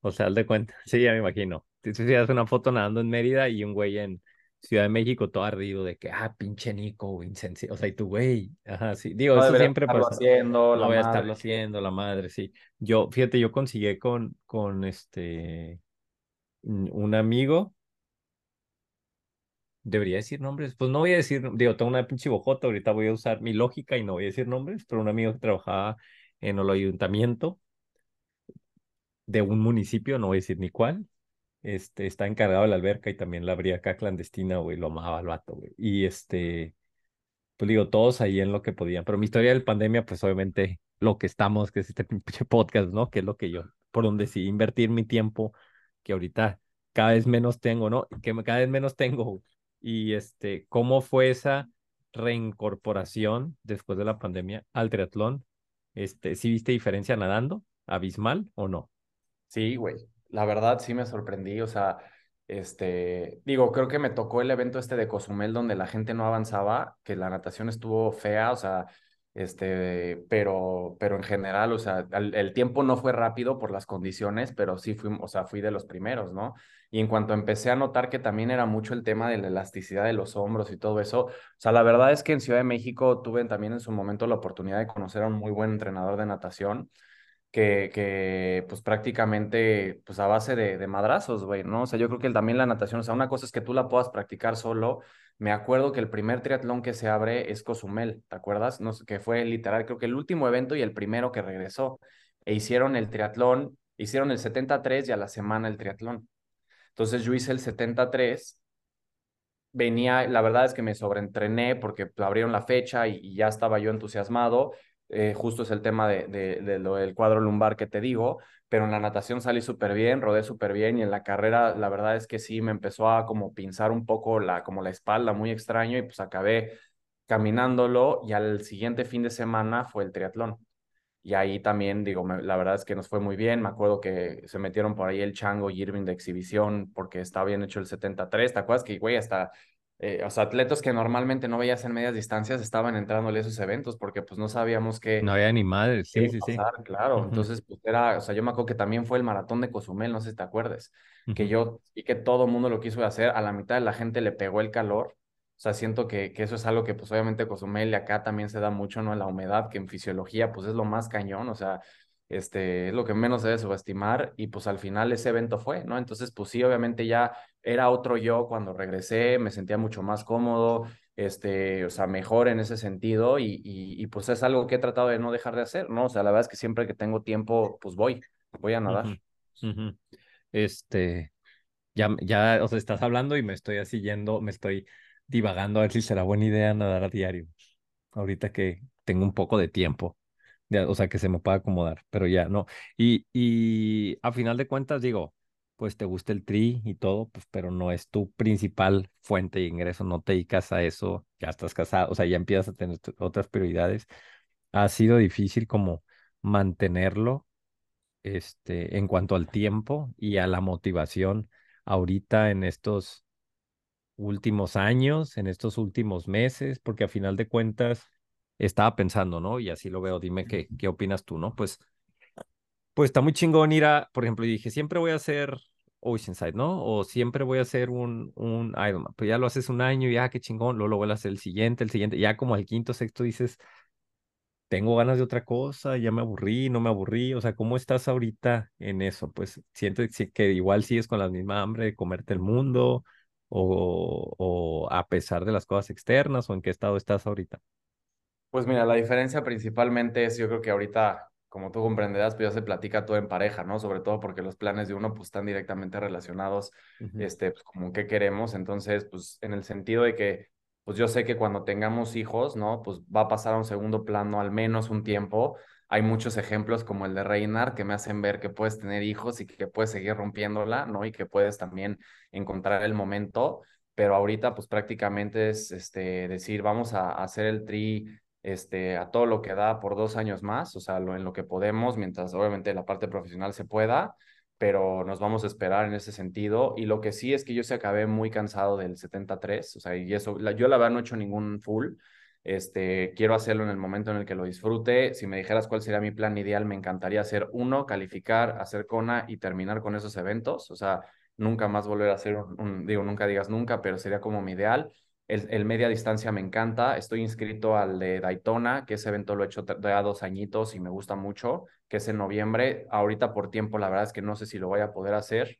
B: o sea, al de cuenta. Sí, ya me imagino. Si haces una foto nadando en Mérida y un güey en, Ciudad de México todo ardido de que, ah, pinche Nico, insensible. O sea, y tú, güey, ajá, sí. Digo, eso siempre pasa.
E: Haciendo,
B: no voy a estarlo haciendo, la madre, sí. Yo, fíjate, yo consigué con, con este, un amigo. Debería decir nombres. Pues no voy a decir, digo, tengo una pinche bojota, ahorita voy a usar mi lógica y no voy a decir nombres, pero un amigo que trabajaba en el ayuntamiento de un municipio, no voy a decir ni cuál, este, está encargado de la alberca y también la abría acá clandestina, güey, lo amaba al vato, güey. Y este, pues digo, todos ahí en lo que podían. Pero mi historia del pandemia, pues obviamente lo que estamos, que es este podcast, ¿no? Que es lo que yo, por donde sí invertir mi tiempo, que ahorita cada vez menos tengo, ¿no? Que cada vez menos tengo. Y este, ¿cómo fue esa reincorporación después de la pandemia al triatlón? Este, ¿sí viste diferencia nadando? ¿Abismal o no?
E: Sí, güey la verdad sí me sorprendí, o sea, este, digo, creo que me tocó el evento este de Cozumel donde la gente no avanzaba, que la natación estuvo fea, o sea, este, pero, pero en general, o sea, el, tiempo no fue rápido por las condiciones, pero sí fui, o sea, fui de los primeros, ¿no? Y en cuanto empecé a notar que también era mucho el tema de la elasticidad de los hombros y todo eso, o sea, la verdad es que en Ciudad de México tuve también en su momento la oportunidad de conocer a un muy buen entrenador de natación, que, que pues prácticamente, pues a base de, de madrazos, güey, ¿no? O sea, yo creo que también la natación, o sea, una cosa es que tú la puedas practicar solo, me acuerdo que el primer triatlón que se abre es Cozumel, ¿te acuerdas? No que fue literal, creo que el último evento y el primero que regresó. E hicieron el triatlón, hicieron el 73 y a la semana el triatlón. Entonces yo hice el 73, venía, la verdad es que me sobreentrené porque abrieron la fecha y ya estaba yo entusiasmado. Eh, justo es el tema de, de, lo del cuadro lumbar que te digo, pero en la natación salí súper bien, rodé súper bien y en la carrera la verdad es que sí me empezó a como pinzar un poco la, como la espalda muy extraño y pues acabé caminándolo y al siguiente fin de semana fue el triatlón. Y ahí también, digo, la verdad es que nos fue muy bien. Me acuerdo que se metieron por ahí el Chango y Irving de exhibición porque estaba bien hecho el 73. ¿Te acuerdas que, güey, hasta eh, o sea, atletas que normalmente no veías en medias distancias estaban entrándole a esos eventos porque pues no sabíamos que...
B: No había ni madre, sí, sí,
E: pasar, sí. Claro, uh -huh. entonces pues era, o sea, yo me acuerdo que también fue el maratón de Cozumel, no sé si te acuerdes, uh -huh. que yo y que todo el mundo lo quiso hacer, a la mitad de la gente le pegó el calor, o sea, siento que, que eso es algo que pues obviamente Cozumel y acá también se da mucho, ¿no? La humedad, que en fisiología pues es lo más cañón, o sea, este, es lo que menos se debe subestimar y pues al final ese evento fue, ¿no? Entonces, pues sí, obviamente ya era otro yo cuando regresé, me sentía mucho más cómodo, este, o sea, mejor en ese sentido y, y, pues es algo que he tratado de no dejar de hacer, ¿no? O sea, la verdad es que siempre que tengo tiempo, pues voy, voy a nadar.
B: Este, ya, ya, o sea, estás hablando y me estoy así yendo, me estoy divagando a ver si será buena idea nadar a diario, ahorita que tengo un poco de tiempo. Ya, o sea, que se me pueda acomodar, pero ya no. Y, y a final de cuentas, digo, pues te gusta el tri y todo, pues, pero no es tu principal fuente de ingreso, no te dedicas a eso, ya estás casado, o sea, ya empiezas a tener otras prioridades. Ha sido difícil como mantenerlo este, en cuanto al tiempo y a la motivación ahorita en estos últimos años, en estos últimos meses, porque a final de cuentas estaba pensando, ¿no? Y así lo veo, dime qué, qué opinas tú, ¿no? Pues, pues está muy chingón ir a, por ejemplo, dije, siempre voy a hacer Oceanside, ¿no? O siempre voy a hacer un, un Ironman, pues ya lo haces un año, ya qué chingón, luego lo vuelvo a hacer el siguiente, el siguiente, ya como al quinto, sexto dices, tengo ganas de otra cosa, ya me aburrí, no me aburrí, o sea, ¿cómo estás ahorita en eso? Pues siento que igual sigues con la misma hambre de comerte el mundo, o, o a pesar de las cosas externas, o en qué estado estás ahorita.
E: Pues mira, la diferencia principalmente es, yo creo que ahorita, como tú comprenderás, pues ya se platica todo en pareja, ¿no? Sobre todo porque los planes de uno pues están directamente relacionados, uh -huh. este, pues como qué queremos. Entonces, pues en el sentido de que, pues yo sé que cuando tengamos hijos, ¿no? Pues va a pasar a un segundo plano al menos un tiempo. Hay muchos ejemplos como el de Reinar que me hacen ver que puedes tener hijos y que puedes seguir rompiéndola, ¿no? Y que puedes también encontrar el momento. Pero ahorita, pues prácticamente es este, decir, vamos a, a hacer el tri este, a todo lo que da por dos años más, o sea, lo, en lo que podemos, mientras obviamente la parte profesional se pueda, pero nos vamos a esperar en ese sentido. Y lo que sí es que yo se acabé muy cansado del 73, o sea, y eso, la, yo la verdad no he hecho ningún full, este, quiero hacerlo en el momento en el que lo disfrute. Si me dijeras cuál sería mi plan ideal, me encantaría hacer uno, calificar, hacer CONA y terminar con esos eventos, o sea, nunca más volver a hacer un, un digo, nunca digas nunca, pero sería como mi ideal el, el, media distancia me encanta. Estoy inscrito al de Daytona, que ese evento lo he hecho ya dos añitos y me gusta mucho, que es en noviembre. Ahorita por tiempo, la verdad es que no sé si lo voy a poder hacer,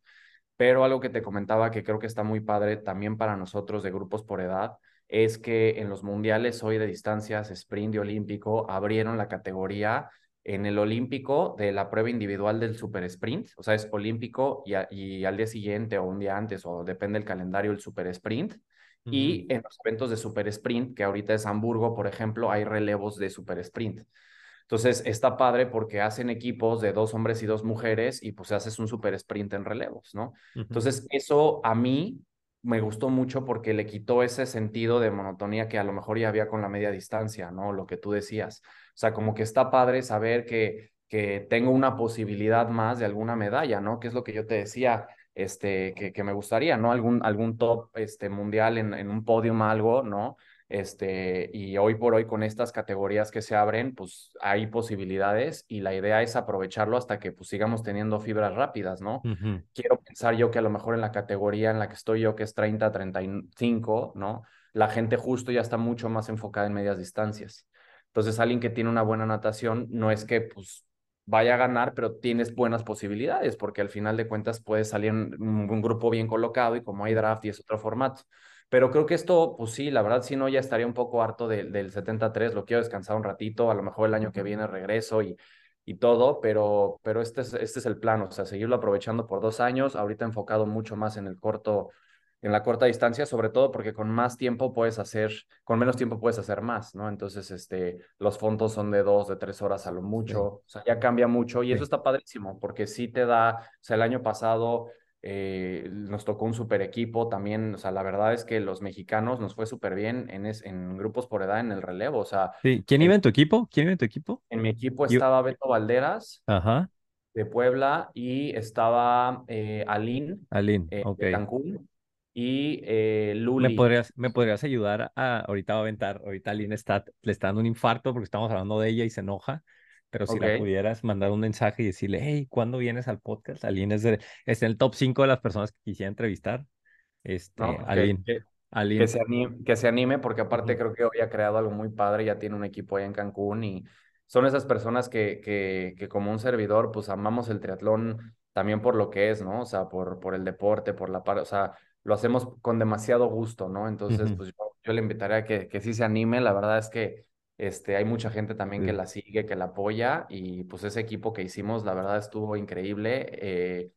E: pero algo que te comentaba que creo que está muy padre también para nosotros de grupos por edad es que en los mundiales hoy de distancias, sprint y olímpico, abrieron la categoría en el olímpico de la prueba individual del super sprint, o sea, es olímpico y, y al día siguiente o un día antes, o depende del calendario, el super sprint. Y en los eventos de super sprint, que ahorita es Hamburgo, por ejemplo, hay relevos de super sprint. Entonces está padre porque hacen equipos de dos hombres y dos mujeres y pues haces un super sprint en relevos, ¿no? Uh -huh. Entonces eso a mí me gustó mucho porque le quitó ese sentido de monotonía que a lo mejor ya había con la media distancia, ¿no? Lo que tú decías. O sea, como que está padre saber que, que tengo una posibilidad más de alguna medalla, ¿no? Que es lo que yo te decía este, que, que me gustaría, ¿no? Algún, algún top este, mundial en, en un podium, algo, ¿no? Este, y hoy por hoy con estas categorías que se abren, pues hay posibilidades y la idea es aprovecharlo hasta que pues sigamos teniendo fibras rápidas, ¿no? Quiero pensar yo que a lo mejor en la categoría en la que estoy yo, que es 30, 35, ¿no? La gente justo ya está mucho más enfocada en medias distancias. Entonces, alguien que tiene una buena natación no es que pues vaya a ganar, pero tienes buenas posibilidades, porque al final de cuentas puedes salir un grupo bien colocado y como hay draft y es otro formato. Pero creo que esto, pues sí, la verdad, si no, ya estaría un poco harto de- del 73, lo quiero descansar un ratito, a lo mejor el año que viene regreso y, y todo, pero, pero este es, este es el plan, o sea, seguirlo aprovechando por dos años, ahorita enfocado mucho más en el corto, en la corta distancia, sobre todo porque con más tiempo puedes hacer, con menos tiempo puedes hacer más, ¿no? Entonces, este, los fondos son de dos, de tres horas a lo mucho, o sea, ya cambia mucho y eso está padrísimo, porque sí te da, o sea, el año pasado eh, nos tocó un super equipo también, o sea, la verdad es que los mexicanos nos fue súper bien en, es, en grupos por edad en el relevo, o sea,
B: Sí, ¿Quién iba en tu equipo? ¿Quién iba en tu equipo?
E: en mi equipo
B: Yo-
E: estaba Beto Valderas
B: Ajá,
E: de Puebla y estaba eh, Aline
B: Aline,
E: eh, de Cancún y eh,
B: ¿Me
E: Luli.
B: podrías, me podrías ayudar a, ahorita va a aventar, ahorita Aline está, le está dando un infarto porque estamos hablando de ella y se enoja, pero si la
E: Ok.
B: pudieras mandar un mensaje y decirle, hey, ¿cuándo vienes al podcast? Aline es, de, es en el top 5 de las personas que quisiera entrevistar. Este,
E: ¿no? Que,
B: Aline,
E: que, que
B: Aline,
E: se anime, que se anime, porque aparte creo que hoy ha creado algo muy padre, ya tiene un equipo allá en Cancún y son esas personas que, que, que como un servidor, pues amamos el triatlón también por lo que es, ¿no? O sea, por, por el deporte, por la parte, o sea, lo hacemos con demasiado gusto, ¿no? Entonces, pues yo, yo le invitaría a que, que sí se anime, la verdad es que este, hay mucha gente también que la sigue, que la apoya y pues ese equipo que hicimos, la verdad estuvo increíble. Eh,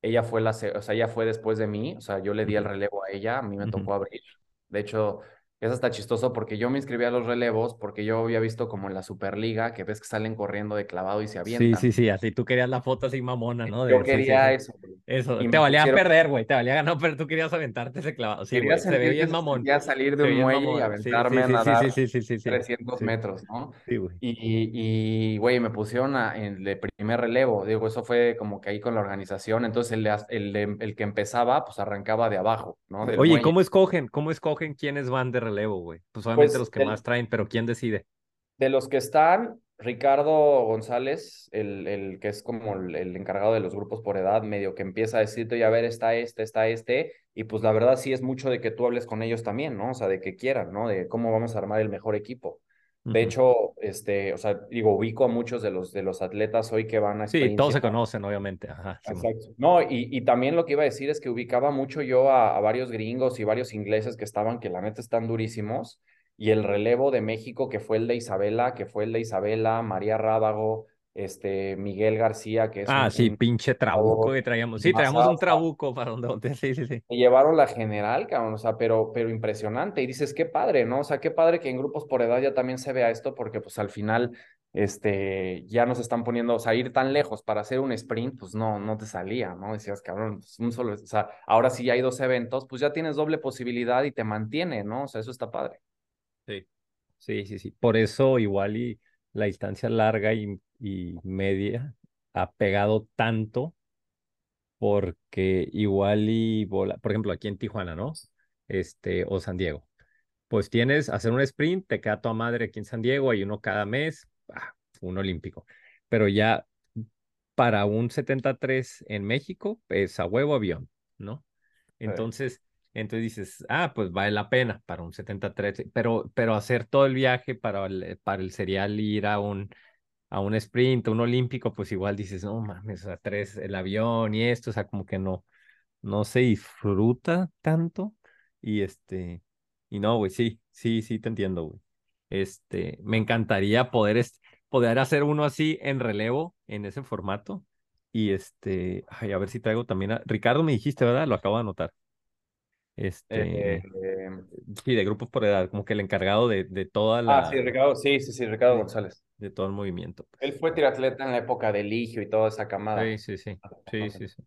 E: ella fue la, o sea, ella fue después de mí, o sea, yo le di el relevo a ella, a mí me tocó abrir. De hecho, es hasta chistoso porque yo me inscribí a los relevos porque yo había visto como en la Superliga que ves que salen corriendo de clavado y se
B: Sí,
E: avientan.
B: sí, sí, así tú querías la foto así mamona, ¿no?
E: Yo
B: De, sí, sí,
E: quería
B: sí.
E: eso.
B: Eso,
E: Y
B: te valía
E: pusieron,
B: perder, güey, te valía ganar, pero tú querías aventarte ese clavado. Sí,
E: quería
B: güey, se ve bien mamón.
E: sentía salir de un muelle y
B: mamón. Sí, sí,
E: aventarme a
B: sí, sí, sí,
E: nadar
B: sí, sí, sí, sí.
E: 300
B: Sí,
E: metros, ¿no?
B: sí, güey.
E: Y, güey, me pusieron a- en el primer relevo. Digo, eso fue como que ahí con la organización. Entonces, el, el, el que empezaba, pues arrancaba de abajo, ¿no? Del
B: Oye, ¿y
E: muelle.
B: cómo escogen? ¿Cómo escogen quiénes van de relevo, güey? Pues obviamente
E: Pues
B: los que
E: del-
B: más traen, pero ¿quién decide?
E: De los que están, Ricardo González, el, el que es como el, el encargado de los grupos por edad, medio que empieza a decirte, ya a ver, está este, está este, y pues la verdad sí es mucho de que tú hables con ellos también, ¿no? O sea, de que quieran, ¿no? De cómo vamos a armar el mejor equipo. De hecho, este, o sea, digo, ubico a muchos de los, de los atletas hoy que van a
B: Sí, todos se conocen, obviamente. Ajá.
E: Exacto. No, y, y también lo que iba a decir es que ubicaba mucho yo a, a varios gringos y varios ingleses que estaban, que la neta están durísimos, y el relevo de México, que fue el de Isabela, que fue el de Isabela, María Rábago, este, Miguel García, que es
B: Ah,
E: un,
B: sí,
E: un
B: pinche trabuco que traíamos. Sí, traíamos un trabuco para donde, donde, sí, sí, sí.
E: llevaron la general, cabrón, o sea, pero, pero impresionante. Y dices, qué padre, ¿no? O sea, qué padre que en grupos por edad ya también se vea esto, porque pues al final, este, ya nos están poniendo, o sea, ir tan lejos para hacer un sprint, pues no, no te salía, ¿no? Decías, cabrón, pues un solo, o sea, ahora sí ya hay dos eventos, pues ya tienes doble posibilidad y te mantiene, ¿no? O sea, eso está padre.
B: Sí, sí, sí, sí. Por eso igual y la distancia larga y, y media ha pegado tanto porque igual y bola, por ejemplo, aquí en Tijuana, ¿no? Este, o San Diego. Pues tienes hacer un sprint, te queda toda madre aquí en San Diego, hay uno cada mes, ah, un olímpico. Pero ya para un 73 en México, es a huevo avión, ¿no? Entonces, entonces dices, ah, pues vale la pena para un 73, pero, pero hacer todo el viaje para el, para el serial ir a un, a un sprint, a un olímpico, pues igual dices, no mames, o sea, tres, el avión y esto, o sea, como que no, no se disfruta tanto. Y este, y no, güey, sí, sí, sí, te entiendo, güey. Este, me encantaría poder, est- poder hacer uno así en relevo, en ese formato. Y este, a ver si traigo también a Ricardo, me dijiste, ¿verdad? Lo acabo de anotar.
E: Eh,
B: Este,
E: eh,
B: sí, de grupos por edad, como que el encargado de, de toda
E: ah, sí,
B: la,
E: Ricardo, sí, sí, sí, Ricardo
B: de,
E: González.
B: de todo el movimiento.
E: Él
B: pues.
E: fue triatleta en la época de Ligio y toda esa camada.
B: Sí, sí, sí, sí, sí, sí.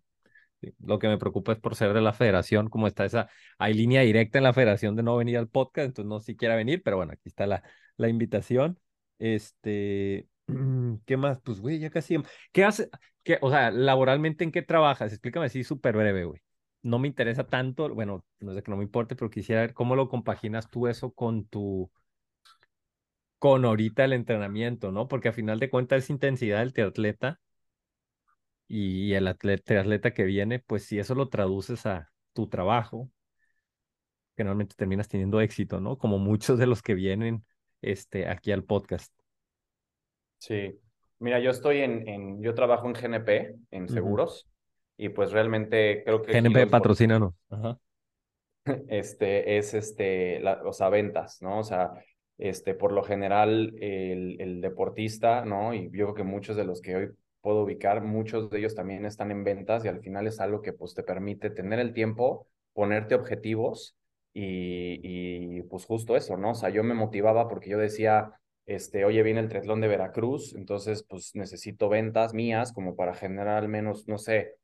B: Sí, Lo que me preocupa es por ser de la federación, como está esa, hay línea directa en la federación de no venir al podcast, entonces no si quiera venir, pero bueno, aquí está la, la invitación. Este, ¿qué más? Pues, güey, ya casi. ¿Qué hace? ¿Qué, o sea, laboralmente en qué trabajas? Explícame así súper breve, güey. No me interesa tanto, bueno, no de que no me importe, pero quisiera ver cómo lo compaginas tú eso con tu, con ahorita el entrenamiento, ¿no? Porque a final de cuentas es intensidad del triatleta y el atleta, triatleta que viene, pues si eso lo traduces a tu trabajo, generalmente terminas teniendo éxito, ¿no? Como muchos de los que vienen este, aquí al podcast.
E: Sí. Mira, yo estoy en, en yo trabajo en GNP, en seguros, y pues realmente creo que
B: GNP patrocínanos. Ajá.
E: este, es este, la- o sea, ventas, ¿no? O sea, este, por lo general, el, el deportista, ¿no? Y yo creo que muchos de los que hoy puedo ubicar, muchos de ellos también están en ventas y al final es algo que pues te permite tener el tiempo, ponerte objetivos y, y pues justo eso, ¿no? O sea, yo me motivaba porque yo decía, este, oye, viene el triatlón de Veracruz, entonces pues necesito ventas mías como para generar al menos, no sé,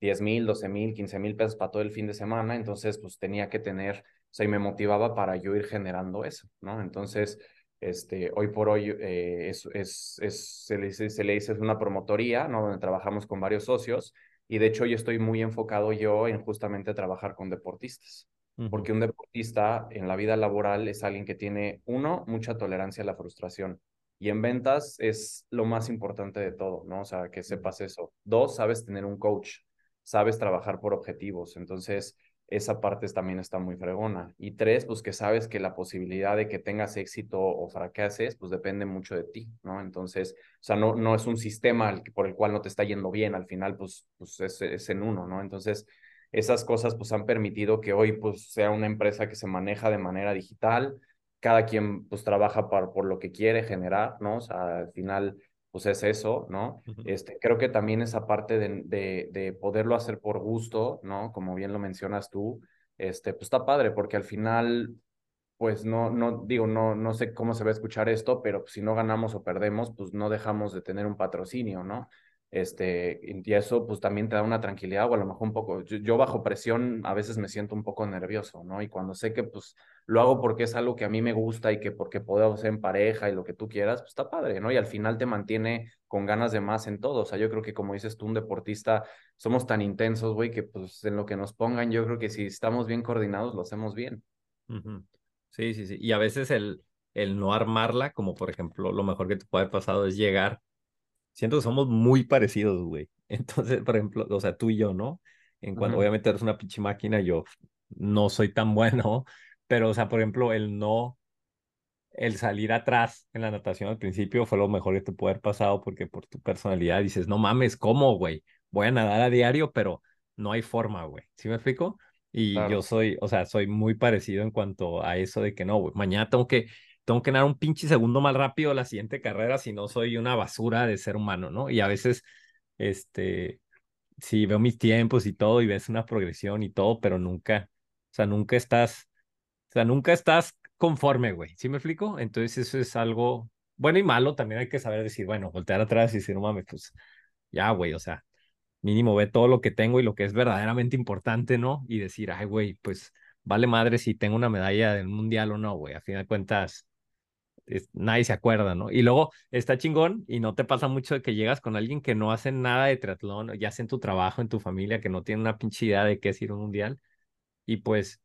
E: 10 mil, 12 mil, 15 mil pesos para todo el fin de semana, entonces pues tenía que tener, o sea, y me motivaba para yo ir generando eso, ¿no? Entonces, este, hoy por hoy eh, es, es, es, se, le dice, se le dice es una promotoría, ¿no? Donde trabajamos con varios socios y de hecho yo estoy muy enfocado yo en justamente trabajar con deportistas. Porque un deportista en la vida laboral es alguien que tiene, uno, mucha tolerancia a la frustración. Y en ventas es lo más importante de todo, ¿no? O sea, que sepas eso. Dos, sabes tener un coach sabes trabajar por objetivos. Entonces, esa parte también está muy fregona. Y tres, pues que sabes que la posibilidad de que tengas éxito o fracases, pues depende mucho de ti, ¿no? Entonces, o sea, no, no es un sistema por el cual no te está yendo bien, al final, pues, pues es, es en uno, ¿no? Entonces, esas cosas pues han permitido que hoy pues sea una empresa que se maneja de manera digital, cada quien pues trabaja por, por lo que quiere generar, ¿no? O sea, al final pues es eso, ¿no? Este, creo que también esa parte de, de, de poderlo hacer por gusto, ¿no? Como bien lo mencionas tú, este, pues está padre, porque al final, pues no, no, digo, no, no sé cómo se va a escuchar esto, pero si no ganamos o perdemos, pues no dejamos de tener un patrocinio, ¿no? Este, y eso pues también te da una tranquilidad o a lo mejor un poco, yo, bajo presión a veces me siento un poco nervioso, ¿no? Y cuando sé que pues lo hago porque es algo que a mí me gusta y que porque puedo hacer en pareja y lo que tú quieras, pues está padre, ¿no? Y al final te mantiene con ganas de más en todo. O sea, yo creo que como dices tú, un deportista, somos tan intensos, güey, que pues en lo que nos pongan, yo creo que si estamos bien coordinados, lo hacemos bien.
B: Sí, sí, sí. Y a veces el, el no armarla, como por ejemplo, lo mejor que te puede haber pasado es llegar. Siento que somos muy parecidos, güey. Entonces, por ejemplo, o sea, tú y yo, ¿no? En cuanto,
E: Ujú.
B: obviamente eres una pinche máquina, yo no soy tan bueno, pero, o sea, por ejemplo, el no, el salir atrás en la natación al principio fue lo mejor que te puede haber pasado porque por tu personalidad dices, no mames, ¿cómo, güey? Voy a nadar a diario, pero no hay forma, güey. ¿Sí me explico? Y yo
E: Claro.
B: soy, o sea, soy muy parecido en cuanto a eso de que no, güey, mañana tengo que, tengo que nadar un pinche segundo más rápido la siguiente carrera, si no soy una basura de ser humano, ¿no? Y a veces, este, sí, veo mis tiempos y todo y ves una progresión y todo, pero nunca, o sea, nunca estás, o sea, nunca estás conforme, güey. ¿Sí me explico? Entonces eso es algo bueno y malo, también hay que saber decir, bueno, voltear atrás y decir, no mames, pues ya, güey, o sea, mínimo ve todo lo que tengo y lo que es verdaderamente importante, ¿no? Y decir, ay, güey, pues vale madre si tengo una medalla del mundial o no, güey. A fin de cuentas, es- nadie se acuerda, ¿no? Y luego está chingón y no te pasa mucho de que llegas con alguien que no hace nada de triatlón, ya sea en tu trabajo, en tu familia, que no tiene una pinche idea de qué es ir a un mundial y pues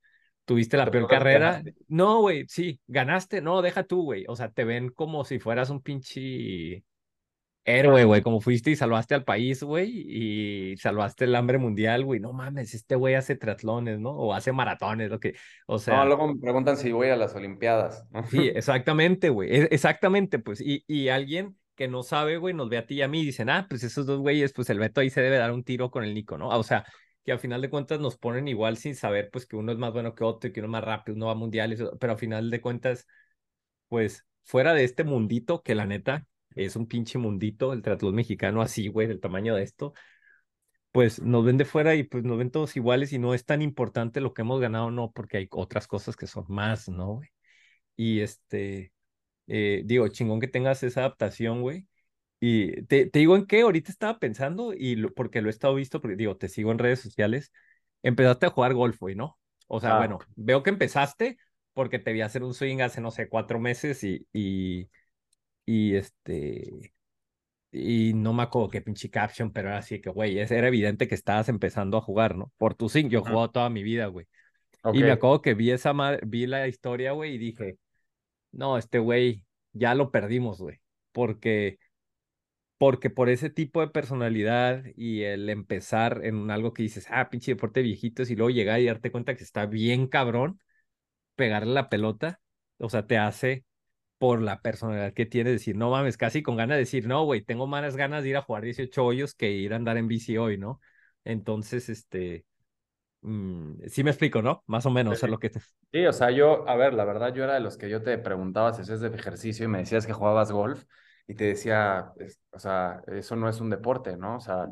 B: tuviste la peor carrera.
E: ganaste.
B: No, güey, sí, ganaste, no, deja tú, güey. O sea, te ven como si fueras un pinche héroe, güey, como fuiste y salvaste al país, güey, y salvaste el hambre mundial, güey. No mames, este güey hace triatlones, ¿no? O hace maratones, lo que, o
E: No,
B: sea,
E: luego me preguntan si voy a las Olimpiadas, ¿no?
B: sí, exactamente, güey, e- exactamente, pues, y, y alguien que no sabe, güey, nos ve a ti y a mí y dicen, ah, pues esos dos güeyes, pues el Beto ahí se debe dar un tiro con el Nico, ¿no? O sea, que al final de cuentas nos ponen igual sin saber, pues, que uno es más bueno que otro y que uno es más rápido, uno va a mundiales, pero al final de cuentas, pues, fuera de este mundito, que la neta es un pinche mundito, el triatlón mexicano así, güey, del tamaño de esto, pues nos ven de fuera y pues nos ven todos iguales y no es tan importante lo que hemos ganado, no, porque hay otras cosas que son más, ¿no, güey? Y este, eh, digo, chingón que tengas esa adaptación, güey. Y te, te digo en qué, ahorita estaba pensando, y lo- porque lo he estado visto, porque digo, te sigo en redes sociales, empezaste a jugar golf, güey, ¿no? O sea,
E: Ah,
B: bueno, veo que empezaste porque te vi hacer un swing hace, no sé, cuatro meses y, y, y este, y no me acuerdo qué pinche caption, pero era así que, güey, era evidente que estabas empezando a jugar, ¿no? Por tu zinc, yo he jugado toda mi vida, güey.
E: Ok.
B: Y me acuerdo que vi esa madre, vi la historia, güey, y dije, no, este güey, ya lo perdimos, güey. Porque, porque por ese tipo de personalidad y el empezar en algo que dices, ah, pinche deporte viejitos, y luego llegar y darte cuenta que está bien cabrón, pegarle la pelota, o sea, te hace por la personalidad que tiene, decir, no mames, casi con ganas de decir, no, güey, tengo más ganas de ir a jugar 18 hoyos que ir a andar en bici hoy, ¿no? Entonces, este, mm, sí me explico, ¿no? Más o menos, o sea,
E: Sí.
B: lo que te...
E: Sí, o sea, yo, a ver, la verdad, yo era de los que yo te preguntaba si hacías de ejercicio y me decías que jugabas golf y te decía, es- o sea, eso no es un deporte, ¿no? O sea,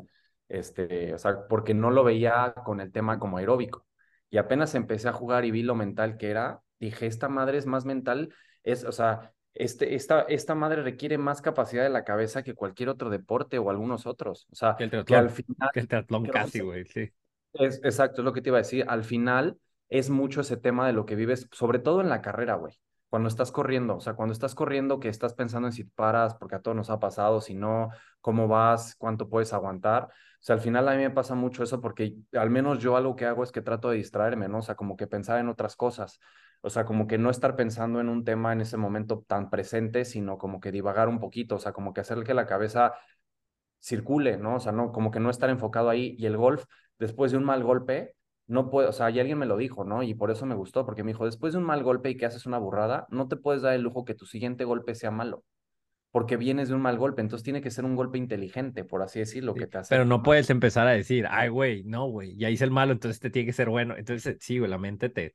E: este, o sea, porque no lo veía con el tema como aeróbico. Y apenas empecé a jugar y vi lo mental que era, dije, esta madre es más mental, es, o sea, este, esta, esta madre requiere más capacidad de la cabeza que cualquier otro deporte o algunos otros. O sea,
B: Que el
E: que
B: triatlón,
E: al final
B: que el triatlón casi, güey, sí.
E: es, exacto, es lo que te iba a decir. Al final es mucho ese tema de lo que vives, sobre todo en la carrera, güey. Cuando estás corriendo, o sea, cuando estás corriendo que estás pensando en si paras, porque a todos nos ha pasado, si no, cómo vas, cuánto puedes aguantar. O sea, al final a mí me pasa mucho eso porque al menos yo algo que hago es que trato de distraerme, ¿no? O sea, como que pensar en otras cosas. O sea, como que no estar pensando en un tema en ese momento tan presente, sino como que divagar un poquito, o sea, como que hacer que la cabeza circule, ¿no? O sea, no, como que no estar enfocado ahí. Y el golf, después de un mal golpe, no puede, o sea, y alguien me lo dijo, ¿no? Y por eso me gustó, porque me dijo, después de un mal golpe y que haces una burrada, no te puedes dar el lujo que tu siguiente golpe sea malo, porque vienes de un mal golpe, entonces tiene que ser un golpe inteligente, por así decirlo, que te hace...
B: Pero no puedes empezar a decir, ay, güey, no, güey, ya hice el malo, entonces te tiene que ser bueno. Entonces, sí, güey, la mente te,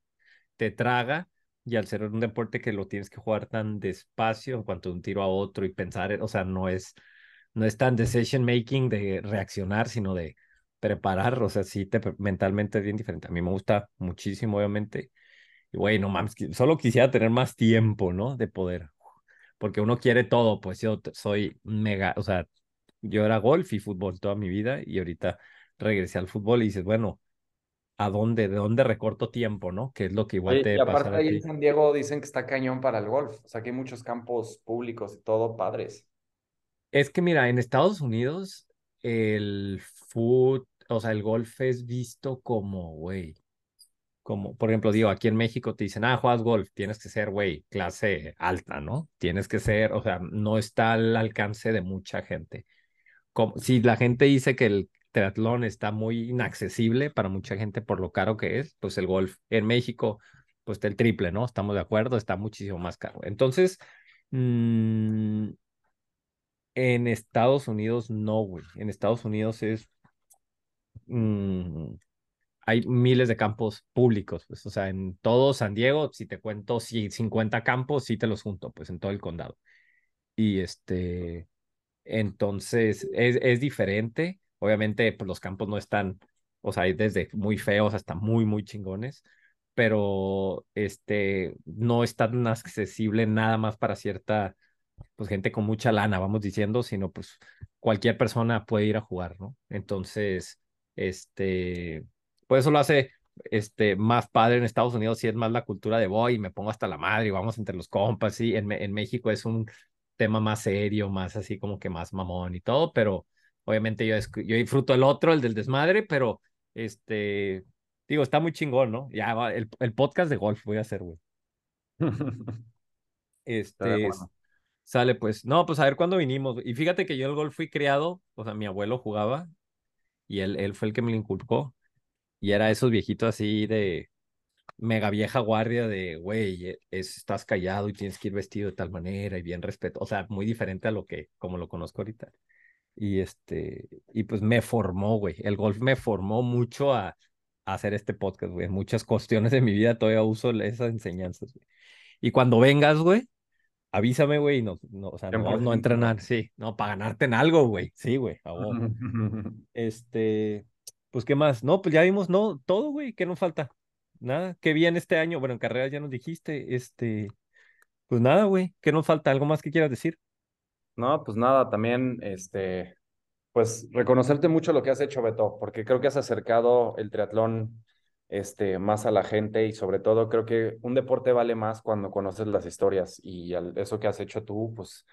B: te traga y al ser un deporte que lo tienes que jugar tan despacio en cuanto de un tiro a otro y pensar, en- o sea, no es, no es tan decision making de reaccionar, sino de preparar, o sea, sí, te, mentalmente es bien diferente. A mí me gusta muchísimo, obviamente. Y, güey, no mames, solo quisiera tener más tiempo, ¿no? De poder, porque uno quiere todo, pues yo soy mega, o sea, yo era golf y fútbol toda mi vida y ahorita regresé al fútbol y dices, bueno, ¿a dónde? ¿De dónde recorto tiempo, no? Que es lo que igual te
E: y aparte ahí en. San Diego dicen que está cañón para el golf, o sea, que hay muchos campos públicos y todo padres.
B: Es que mira, en Estados Unidos el foot, o sea, el golf es visto como, güey, como, por ejemplo, digo, aquí en México te dicen, ah, juegas golf, tienes que ser, güey, clase alta, ¿no? Tienes que ser, o sea, no está al alcance de mucha gente. Como, si la gente dice que el triatlón está muy inaccesible para mucha gente por lo caro que es, pues el golf en México, pues está el triple, ¿no? Estamos de acuerdo, está muchísimo más caro. Entonces, mm, en Estados Unidos no, güey. En Estados Unidos es, mm, hay miles de campos públicos, pues, o sea, en todo San Diego, si te cuento si 50 campos, sí te los junto, pues en todo el condado. Y este, entonces es, es diferente. Obviamente, pues los campos no están, o sea, desde muy feos hasta muy, muy chingones, pero este, no es tan accesible nada más para cierta pues gente con mucha lana, vamos diciendo, sino pues cualquier persona puede ir a jugar, ¿no? Entonces, este, pues eso lo hace este, más padre en Estados Unidos, si es más la cultura de voy me pongo hasta la madre y vamos entre los compas, sí, en, en México es un tema más serio, más así como que más mamón y todo, pero obviamente yo, yo disfruto el otro, el del desmadre, pero este, digo, está muy chingón, ¿no? Ya va, el, el podcast de golf voy a hacer, güey. Este. Sale, pues. No, pues a ver cuándo vinimos. Y fíjate que yo el golf fui criado, o sea, mi abuelo jugaba y él, él fue el que me lo inculcó. Y era esos viejitos así de mega vieja guardia de, güey, e- es, estás callado y tienes que ir vestido de tal manera y bien respeto. O sea, muy diferente a lo que, como lo conozco ahorita. Y este, y pues me formó, güey. El golf me formó mucho a, a hacer este podcast, güey. En muchas cuestiones de mi vida todavía uso esas enseñanzas, güey. Y cuando vengas, güey avísame, güey, no, no, o sea, no, no
E: 100%.
B: entrenar, sí, no, para ganarte en algo, güey, sí, güey, a. Este, pues, ¿qué más? No, pues ya vimos, no, todo, güey, ¿qué nos falta? Nada, qué bien este año, bueno, en carrera ya nos dijiste, este, pues nada, güey, ¿qué nos falta? ¿Algo más que quieras decir?
E: No, pues nada, también, este, pues reconocerte mucho lo que has hecho, Beto, porque creo que has acercado el triatlón, este, más a la gente y sobre todo creo que un deporte vale más cuando conoces las historias y al- eso que has hecho tú, pues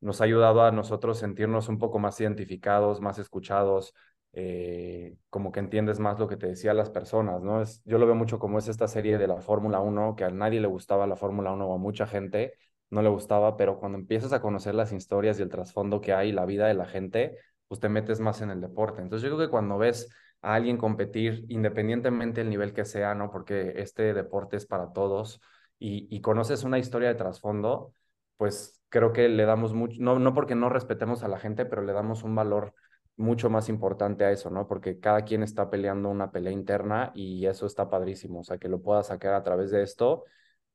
E: nos ha ayudado a nosotros sentirnos un poco más identificados, más escuchados, eh, como que entiendes más lo que te decían las personas, ¿no? Es, yo lo veo mucho como es esta serie de la Fórmula 1, que a nadie le gustaba la Fórmula 1 o a mucha gente no le gustaba, pero cuando empiezas a conocer las historias y el trasfondo que hay, la vida de la gente, pues te metes más en el deporte. Entonces yo creo que cuando ves a alguien competir, independientemente del nivel que sea, ¿no? Porque este deporte es para todos y, y conoces una historia de trasfondo, pues creo que le damos mucho, no, no porque no respetemos a la gente, pero le damos un valor mucho más importante a eso, ¿no? Porque cada quien está peleando una pelea interna y eso está padrísimo, o sea, que lo pueda sacar a través de esto.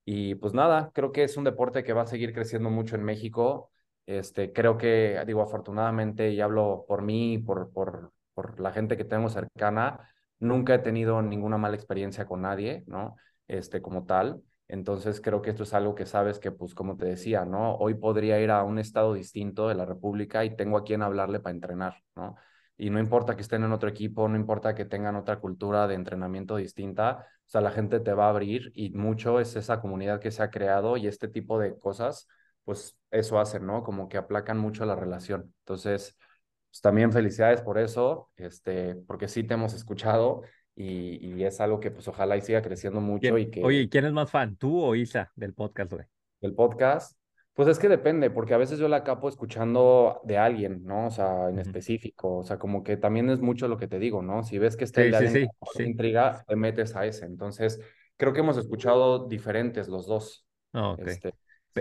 E: Y pues nada, creo que es un deporte que va a seguir creciendo mucho en México. Este, creo que, digo, afortunadamente, y hablo por mí, por, por, por la gente que tengo cercana, nunca he tenido ninguna mala experiencia con nadie, ¿no? Este, como tal. Entonces creo que esto es algo que sabes que, pues como te decía, ¿no? Hoy podría ir a un estado distinto de la República y tengo a quien hablarle para entrenar, ¿no? Y no importa que estén en otro equipo, no importa que tengan otra cultura de entrenamiento distinta, o sea, la gente te va a abrir y mucho es esa comunidad que se ha creado y este tipo de cosas, pues eso hacen, ¿no? Como que aplacan mucho la relación. Entonces, pues también felicidades por eso, este, porque sí te hemos escuchado y, y, es algo que pues ojalá y siga creciendo mucho y que...
B: Oye, ¿quién es más fan, tú o Isa del podcast, güey?
E: Del podcast. Pues es que depende, porque a veces yo la capo escuchando de alguien, ¿no? O sea, en específico, o sea, como que también es mucho lo que te digo, ¿no? Si ves que está
B: sí,
E: el
B: sí,
E: sí, intriga, te metes a ese. Entonces, creo que hemos escuchado diferentes los dos.
B: Oh, okay. Este...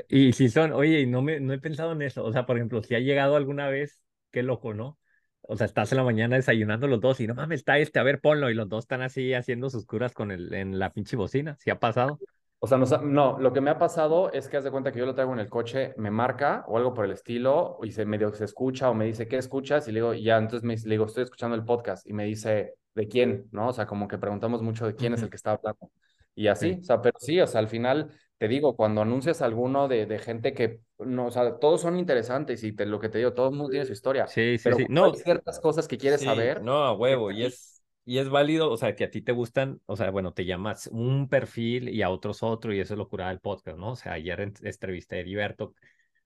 B: Y si son, oye, no, me, no he pensado en eso, o sea, por ejemplo, si ha llegado alguna vez, qué loco, ¿no? O sea, estás en la mañana desayunando los dos y no mames, está este, a ver, ponlo. Y los dos están así haciendo sus curas con el, en la pinche bocina. ¿Sí ha pasado?
E: O sea, no, no, lo que me ha pasado es que haz de cuenta que yo lo traigo en el coche, me marca o algo por el estilo, y se medio se escucha o me dice, ¿qué escuchas? Y le digo, ya, entonces me, le digo, estoy escuchando el podcast. Y me dice, ¿de quién? ¿No? O sea, como que preguntamos mucho de quién es el que está hablando. Y así, sí. o sea, pero sí, o sea, al final te digo, cuando anuncias alguno de, de, gente que, no, o sea, todos son interesantes y te, lo que te digo, todo el mundo tiene su historia.
B: Sí, sí,
E: pero
B: sí. No,
E: hay ciertas cosas que quieres
B: sí,
E: saber.
B: No, a huevo, y es, y es válido, o sea, que a ti te gustan, o sea, bueno, te llamas un perfil y a otros otro, y eso es lo curada del podcast, ¿no? O sea, ayer entrevisté a Heriberto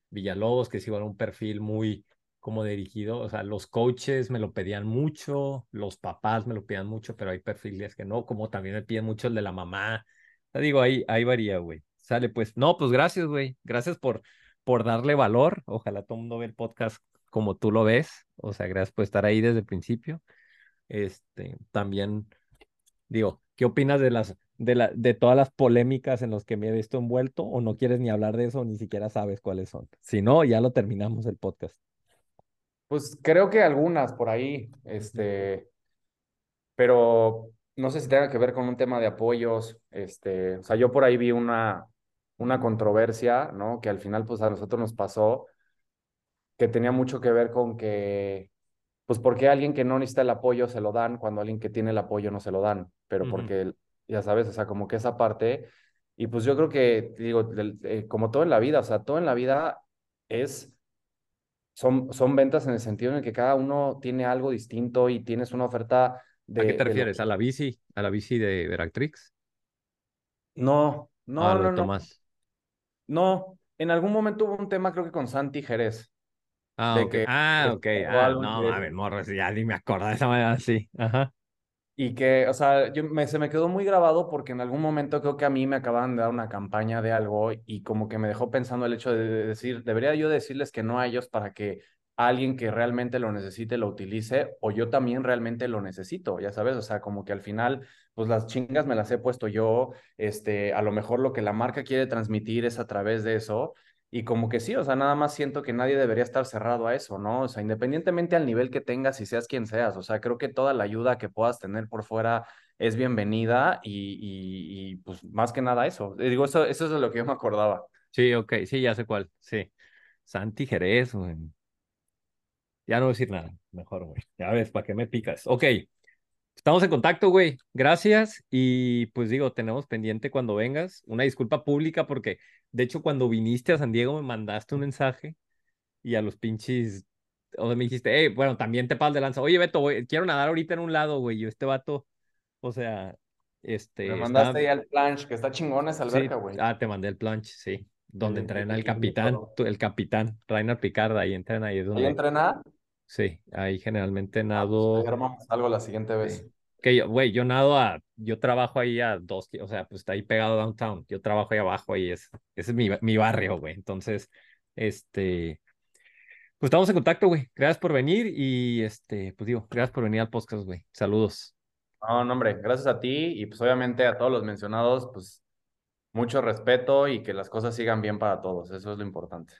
B: Villalobos, que es igual un perfil muy como dirigido, o sea, los coaches me lo pedían mucho, los papás me lo pedían mucho, pero hay perfiles que no, como también me piden mucho el de la mamá. O sea, digo, ahí, ahí varía, güey. Sale, pues, no, pues gracias, güey. Gracias por, por darle valor. Ojalá todo el mundo vea el podcast como tú lo ves. O sea, gracias por estar ahí desde el principio. Este, también, digo, ¿qué opinas de las, de la, de todas las polémicas en las que me he visto envuelto? ¿O no quieres ni hablar de eso, ni siquiera sabes cuáles son? Si no, ya lo terminamos el podcast.
E: Pues creo que algunas por ahí, este, pero no sé si tenga que ver con un tema de apoyos, este, o sea, yo por ahí vi una, una controversia, ¿no? Que al final, pues a nosotros nos pasó, que tenía mucho que ver con que, pues porque alguien que no necesita el apoyo se lo dan, cuando alguien que tiene el apoyo no se lo dan, pero uh -huh. porque, ya sabes, o sea, como que esa parte, y pues yo creo que, digo, eh, como todo en la vida, o sea, todo en la vida es, son, son ventas en el sentido en el que cada uno tiene algo distinto y tienes una oferta de...
B: ¿A qué te refieres? ¿A la bici? ¿A la bici de Veractrix?
E: No, no,
B: ah,
E: no, no.
B: Tomás.
E: No, en algún momento hubo un tema, creo que con Santi Jerez.
B: Ah, ok.
E: que-
B: ah, ok. Ah, no,
E: que-
B: a ver, morro, ya ni me acuerdo de esa manera, sí. Ajá.
E: Y que, o sea, yo me, se me quedó muy grabado porque en algún momento creo que a mí me acababan de dar una campaña de algo y como que me dejó pensando el hecho de decir, debería yo decirles que no a ellos para que alguien que realmente lo necesite lo utilice o yo también realmente lo necesito, ya sabes, o sea, como que al final, pues las chingas me las he puesto yo, este, a lo mejor lo que la marca quiere transmitir es a través de eso y como que sí, o sea, nada más siento que nadie debería estar cerrado a eso, ¿no? O sea, independientemente al nivel que tengas y seas quien seas, o sea, creo que toda la ayuda que puedas tener por fuera es bienvenida y, y, pues más que nada eso. Digo, eso, eso es lo que yo me acordaba.
B: Sí, ok, sí, ya sé cuál. Sí. Santi Jerez, güey. Ya no voy a decir nada. Mejor, güey. Ya ves, ¿para qué me picas? Ok. Estamos en contacto, güey. Gracias. Y pues digo, tenemos pendiente cuando vengas una disculpa pública porque, de hecho, cuando viniste a San Diego me mandaste un mensaje y a los pinches, o sea, me dijiste, hey, bueno, también te pasas de lanza. Oye, Beto, güey, quiero nadar ahorita en un lado, güey. Yo este vato, o sea, este...
E: Me
B: está-
E: mandaste ya el planche, que está chingón esa alberca, güey.
B: Ah, te mandé el planche, sí. donde
E: Sí,
B: entrena el capitán, el capitán, Rainer Picard, ahí entrena, ahí es
E: ¿Ahí
B: donde,
E: entrena?
B: Sí, ahí generalmente
E: Ah, pues,
B: nado.
E: algo la siguiente vez.
B: Sí. Que yo, güey, yo nado a, yo trabajo ahí a dos, o sea, pues está ahí pegado a downtown, yo trabajo ahí abajo, ahí es, ese es mi, mi barrio, güey, entonces, este, pues estamos en contacto, güey, gracias por venir y, este, pues digo, gracias por venir al podcast, güey, saludos.
E: No, no, hombre, gracias a ti y pues obviamente a todos los mencionados, pues mucho respeto y que las cosas sigan bien para todos, eso es lo importante.